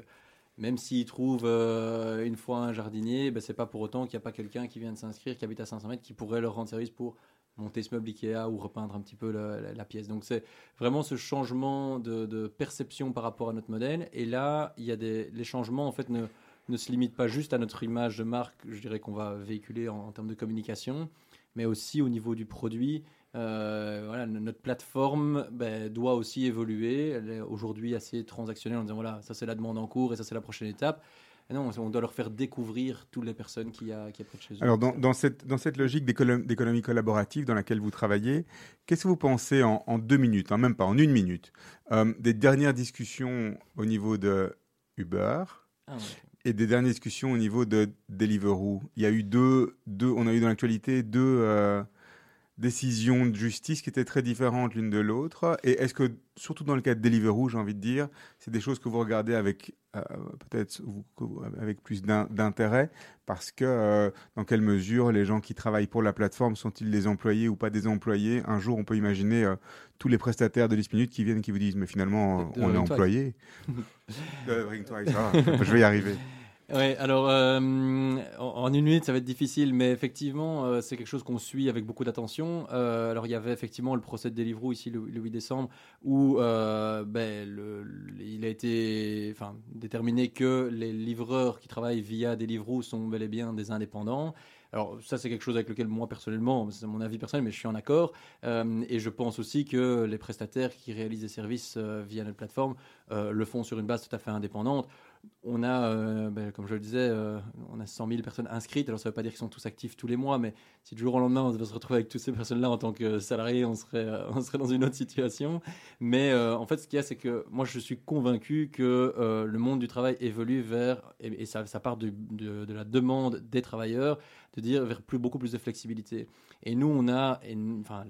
même s'ils trouvent euh, une fois un jardinier, ben, c'est pas pour autant qu'il n'y a pas quelqu'un qui vient de s'inscrire, qui habite à 500 mètres, qui pourrait leur rendre service pour monter ce meuble Ikea ou repeindre un petit peu la, pièce. Donc c'est vraiment ce changement de, perception par rapport à notre modèle. Et là, il y a des, les changements en fait ne, ne se limitent pas juste à notre image de marque, je dirais qu'on va véhiculer en termes de communication, mais aussi au niveau du produit. Euh, voilà, notre plateforme ben, doit aussi évoluer. Elle est aujourd'hui assez transactionnelle en disant voilà, ça c'est la demande en cours et ça c'est la prochaine étape. non, on doit leur faire découvrir toutes les personnes qui y a, qui près de chez eux. Alors, dans, dans, cette, dans cette logique d'économie collaborative dans laquelle vous travaillez, qu'est-ce que vous pensez en, deux minutes, hein, même pas en une minute, euh, des dernières discussions au niveau de Uber ah, et des dernières discussions au niveau de Deliveroo? Il y a eu deux, deux on a eu dans l'actualité deux. Euh, décisions de justice qui étaient très différentes l'une de l'autre Et est-ce que, surtout dans le cas de Deliveroo, j'ai envie de dire, c'est des choses que vous regardez avec euh, peut-être avec plus d'intérêt parce que euh, dans quelle mesure les gens qui travaillent pour la plateforme sont-ils des employés ou pas des employés? Un jour, on peut imaginer euh, tous les prestataires de 10 minutes qui viennent qui vous disent mais finalement on est employé. je vais y arriver. Oui, alors euh, en, une minute, ça va être difficile, mais effectivement, euh, c'est quelque chose qu'on suit avec beaucoup d'attention. Euh, alors, il y avait effectivement le procès de Deliveroo ici le, 8 décembre, où ben, il a été enfin, déterminé que les livreurs qui travaillent via Deliveroo sont bel et bien des indépendants. Alors ça c'est quelque chose avec lequel moi personnellement, c'est mon avis personnel, mais je suis en accord. et je pense aussi que les prestataires qui réalisent des services via notre plateforme le font sur une base tout à fait indépendante on a, euh, ben, comme je le disais, euh, on a 100 000 personnes inscrites. Alors, ça ne veut pas dire qu'ils sont tous actifs tous les mois, mais si du jour au lendemain, on devait se retrouver avec toutes ces personnes-là en tant que salariés, on serait, euh, on serait dans une autre situation. Mais en fait, ce qu'il y a, c'est que moi, je suis convaincu que le monde du travail évolue vers, et, ça, part de, la demande des travailleurs, de dire vers plus, beaucoup plus de flexibilité. Et nous, on a, enfin,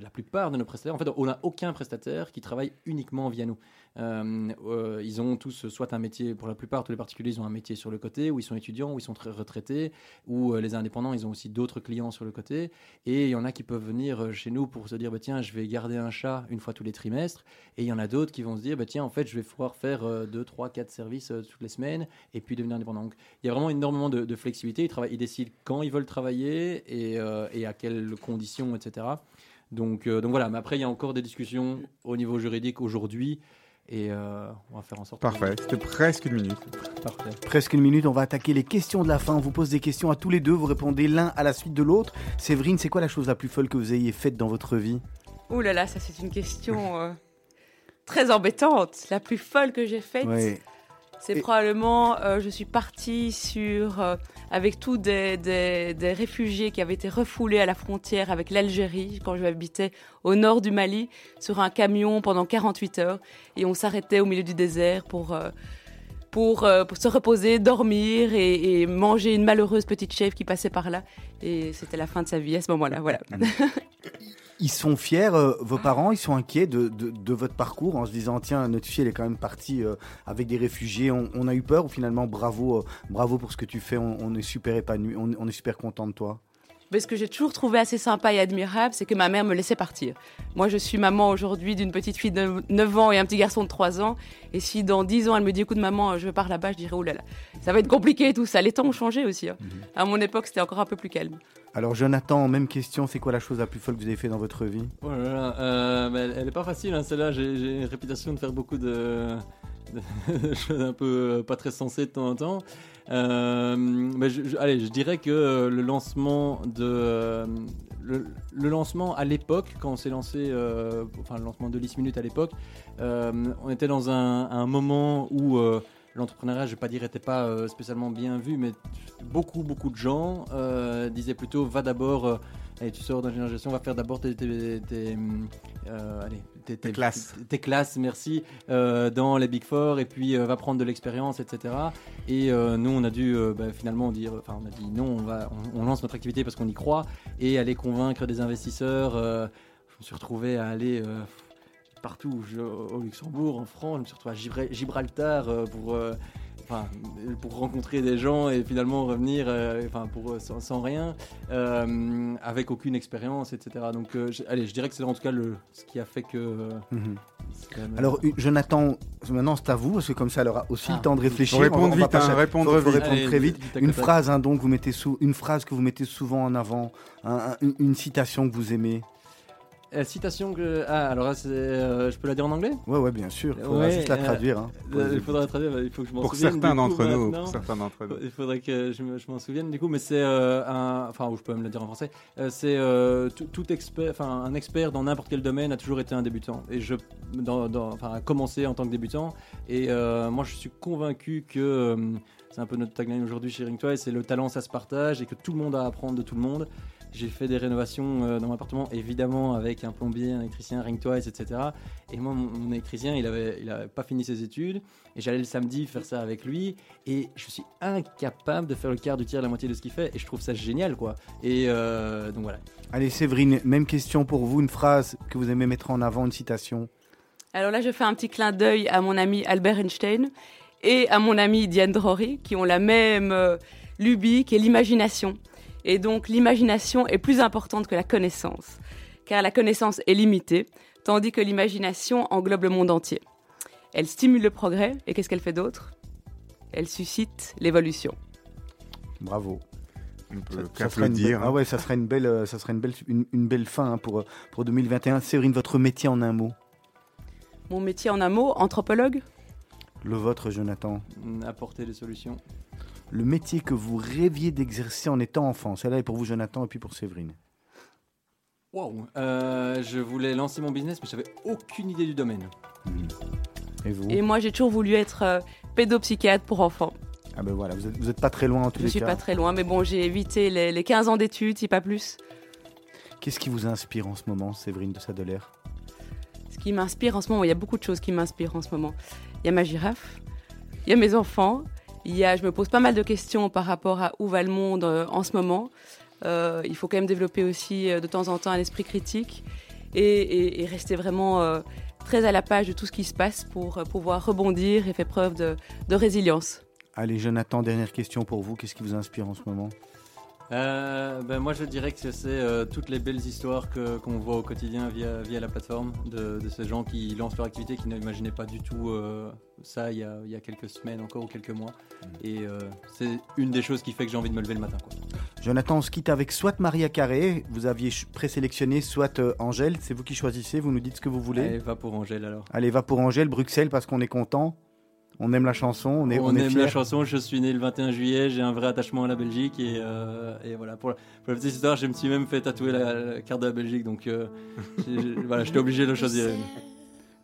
la, plupart de nos prestataires, en fait, on n'a aucun prestataire qui travaille uniquement via nous. Ils ont tous soit un métier, pour la plupart, tous les particuliers, ils ont un métier sur le côté, où ils sont étudiants, où ils sont très retraités, ou euh, les indépendants, ils ont aussi d'autres clients sur le côté. Et il y en a qui peuvent venir chez nous pour se dire, bah, tiens, je vais garder un chat une fois tous les trimestres. Et il y en a d'autres qui vont se dire, bah, tiens, en fait, je vais pouvoir faire 2, 3, 4 services toutes les semaines, et puis devenir indépendant. Donc, il y a vraiment énormément de, flexibilité. Ils, travaillent, ils décident quand ils veulent travailler et, et à quelles conditions, etc. Donc, donc voilà, mais après, il y a encore des discussions au niveau juridique aujourd'hui et euh, on va faire en sorte. Parfait, c'était presque une minute. Parfait. Presque une minute, on va attaquer les questions de la fin. On vous pose des questions à tous les deux, vous répondez l'un à la suite de l'autre. Séverine, c'est quoi la chose la plus folle que vous ayez faite dans votre vie? Ouh là là, ça c'est une question euh, très embêtante. La plus folle que j'ai faite? C'est probablement, euh, je suis partie sur, euh, avec tous des, des, des réfugiés qui avaient été refoulés à la frontière avec l'Algérie, quand je habitais au nord du Mali, sur un camion pendant 48 heures. Et on s'arrêtait au milieu du désert pour, euh, pour, euh, pour se reposer, dormir et, manger une malheureuse petite chèvre qui passait par là. Et c'était la fin de sa vie à ce moment-là. Voilà. Ils sont fiers, euh, vos parents, ils sont inquiets de, de, votre parcours en se disant tiens, notre fille elle est quand même partie euh, avec des réfugiés, on, a eu peur ou finalement bravo, bravo pour ce que tu fais, on, on est super épanoui, on, on est super content de toi? Mais ce que j'ai toujours trouvé assez sympa et admirable, c'est que ma mère me laissait partir. Moi, je suis maman aujourd'hui d'une petite fille de 9 ans et un petit garçon de 3 ans. Et si dans 10 ans, elle me dit, écoute, maman, je pars là-bas, je dirais, oh là là, ça va être compliqué tout ça. Les temps ont changé aussi. hein. À mon époque, c'était encore un peu plus calme. Alors Jonathan, même question, c'est quoi la chose la plus folle que vous avez fait dans votre vie? Oh là là, euh, bah, elle, elle est pas facile, hein, celle-là. J'ai j'ai une réputation de faire beaucoup de choses un peu euh, pas très sensées de temps en temps. Euh, mais je, allez, je dirais que euh, le lancement de le, lancement à l'époque, quand on s'est lancé, enfin le lancement de 10 minutes à l'époque, on était dans un, moment où l'entrepreneuriat, je vais pas dire, était pas spécialement bien vu, mais beaucoup beaucoup de gens disaient plutôt va d'abord Allez, tu sors d'ingénieur gestion, va faire d'abord tes, tes, allez, tes, Tes classes. tes classes, merci, euh, dans les Big Four, et puis euh, va prendre de l'expérience, etc. Et euh, nous, on a dû bah, finalement dire, enfin, on a dit non, on, va, on, on lance notre activité parce qu'on y croit, et aller convaincre des investisseurs. je me suis retrouvé à aller partout, je- au Luxembourg, en France, je me suis retrouvé à Gibra- Gibraltar pour. Enfin, pour rencontrer des gens et finalement revenir euh, enfin, pour, euh, sans, sans rien, euh, avec aucune expérience, etc. Donc, euh, je- allez, je dirais que c'est en tout cas le, ce qui a fait que. quand même- Alors Jonathan, maintenant c'est à vous, parce que comme ça elle aura aussi Ah. le temps de réfléchir. Faut répondre On va- on vite, hein, répondre faut- faut vite. répondre Allez, très vite. Une phrase, hein, donc vous mettez sous, une phrase que vous mettez souvent en avant, un- un- une, une citation que vous aimez. Euh, citation que. Ah, alors là, c'est, euh, je peux la dire en anglais? Ouais, ouais, bien sûr. Il faudra Ouais, juste la euh, traduire. hein. Euh, Il faudra traduire, il faut que je m'en Pour souvienne. certains d'entre nous. Pour certains d'entre nous. Il faudrait que je me- je m'en souvienne du coup, mais c'est euh, un, enfin, ou je peux même le dire en français. C'est euh, tout, tout expert, enfin, un expert dans n'importe quel domaine a toujours été un débutant. Et je, dans, dans- enfin, a commencé en tant que débutant. Et euh, moi, je suis convaincu que c'est un peu notre tagline aujourd'hui chez Ring Twice, c'est le talent, ça se partage et que tout le monde a à apprendre de tout le monde. J'ai fait des rénovations euh, dans mon appartement, évidemment avec un plombier, un électricien, Ring Twice, etc. Et moi, mon, mon électricien, il avait, il avait pas fini ses études. Et j'allais le samedi faire ça avec lui. Et je suis incapable de faire le quart du tiers, la moitié de ce qu'il fait. Et je trouve ça génial, quoi. Et euh, donc voilà. Allez Séverine, même question pour vous, une phrase que vous aimez mettre en avant, une citation. Alors là, je fais un petit clin d'œil à mon ami Albert Einstein et à mon ami Diane Drory, qui ont la même euh, lubie, qui est l'imagination. Et donc, l'imagination est plus importante que la connaissance, car la connaissance est limitée, tandis que l'imagination englobe le monde entier. Elle stimule le progrès, et qu'est-ce qu'elle fait d'autre? Elle suscite l'évolution. Bravo. On peut Ça- ça serait une qu'applaudir. belle- Ah ouais, ça serait une belle, euh, ça serait une belle, une, une belle fin hein, pour euh, pour 2021. Séverine, votre métier en un mot? Mon métier en un mot, anthropologue? Le vôtre, Jonathan? Apporter des solutions. Le métier que vous rêviez d'exercer en étant enfant. Celle-là est pour vous, Jonathan, et puis pour Séverine. Wow. Euh, je voulais lancer mon business, mais j'avais aucune idée du domaine. Et vous Et moi, j'ai toujours voulu être euh, pédopsychiatre pour enfants. Ah ben voilà, vous êtes, vous êtes pas très loin en tous Je les suis cas. pas très loin, mais bon, j'ai évité les, les 15 ans d'études, si pas plus. Qu'est-ce qui vous inspire en ce moment, Séverine de Sadeler Ce qui m'inspire en ce moment, il y a beaucoup de choses qui m'inspirent en ce moment. Il y a ma girafe, il y a mes enfants, il y a, je me pose pas mal de questions par rapport à où va le monde euh, en ce moment. Euh, il faut quand même développer aussi euh, de temps en temps un esprit critique et, rester vraiment très à la page de tout ce qui se passe pour pouvoir rebondir et faire preuve de résilience. Allez, Jonathan, dernière question pour vous. Qu'est-ce qui vous inspire en ce moment? Euh, ben moi, je dirais que c'est euh, toutes les belles histoires que- qu'on voit au quotidien via, via la plateforme de, de ces gens qui lancent leur activité, qui n'imaginaient pas du tout euh, ça il y, a, il y a quelques semaines encore ou quelques mois. Et euh, c'est une des choses qui fait que j'ai envie de me lever le matin. Quoi. Jonathan, on se quitte avec soit Maria Carré, vous aviez présélectionné, soit Angèle. C'est vous qui choisissez, vous nous dites ce que vous voulez. Allez, va pour Angèle alors. Allez, va pour Angèle, Bruxelles, parce qu'on est content. On aime la chanson, on est, on est aime fiers. la chanson, je suis né le 21 juillet, j'ai un vrai attachement à la Belgique et, euh, et voilà, pour la, pour la petite histoire, je me suis même fait tatouer la, la carte de la Belgique, donc euh, voilà, j'étais obligé de choisir.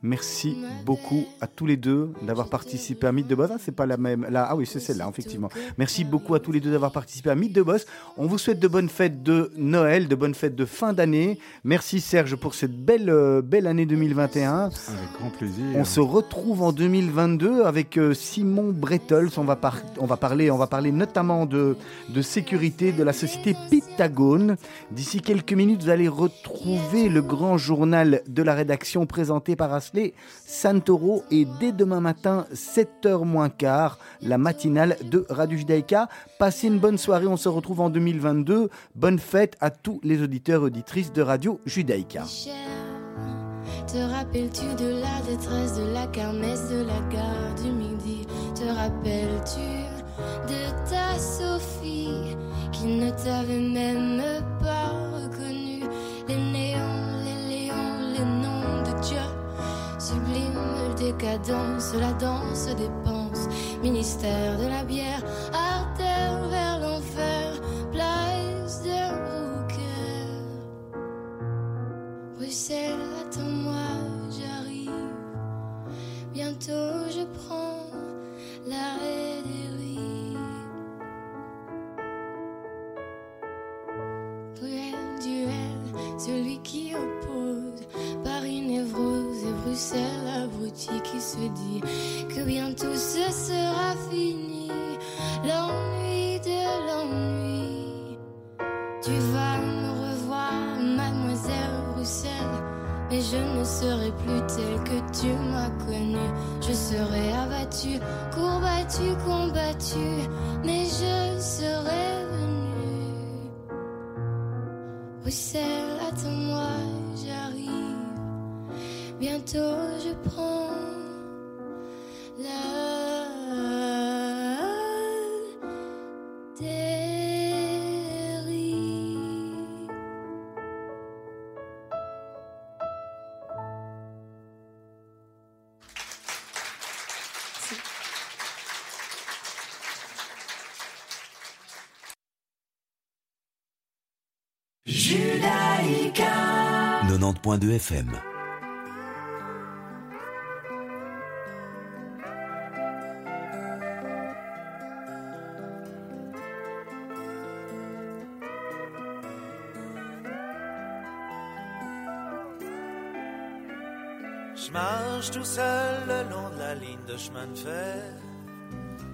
Merci beaucoup à tous les deux d'avoir participé à Mythe de Boss. Ah, c'est pas la même. Là, ah oui, c'est celle-là, effectivement. Merci beaucoup à tous les deux d'avoir participé à Mythe de Boss. On vous souhaite de bonnes fêtes de Noël, de bonnes fêtes de fin d'année. Merci Serge pour cette belle, euh, belle année 2021. Avec grand plaisir. On se retrouve en 2022 avec euh, Simon Bretels. On va, on va, parler, on va parler notamment de, de sécurité de la société Pythagone. D'ici quelques minutes, vous allez retrouver le grand journal de la rédaction présenté par Santoro et dès demain matin, 7h moins quart, la matinale de Radio Judaïka. Passez une bonne soirée, on se retrouve en 2022. Bonne fête à tous les auditeurs et auditrices de Radio Judaïka. Te rappelles-tu de la détresse de la de la gare du midi? Te rappelles-tu de ta Sophie qui ne t'avait même pas décadence, la danse des penses, ministère de la bière, artère vers l'enfer, place de Brooker. Bruxelles, attends-moi, j'arrive. Bientôt je prends l'arrêt des rives. Duel, duel, celui qui oppose Paris névrose Bruxelles abruti qui se dit que bientôt ce sera fini. L'ennui de l'ennui. Tu vas me revoir, mademoiselle Bruxelles. Mais je ne serai plus telle que tu m'as connue. Je serai abattue, courbattue, combattue. Mais je serai venue. Bruxelles, attends-moi. Bientôt je prends la dérive. Judaïka 90.2 FM de fer.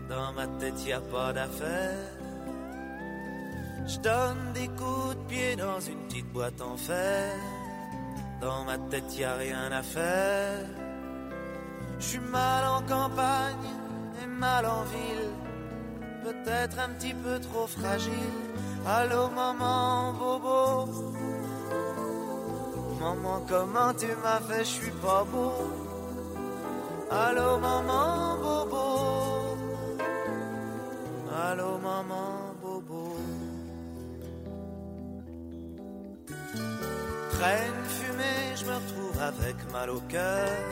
Dans ma tête, y a pas d'affaire. Je donne des coups de pied dans une petite boîte en fer. Dans ma tête, y a rien à faire. Je suis mal en campagne et mal en ville. Peut-être un petit peu trop fragile. Allô, maman, bobo. Maman, comment tu m'as fait, je suis pas beau. Allô, maman, bobo. Allô, maman, bobo. Traîne fumée, je me retrouve avec mal au cœur.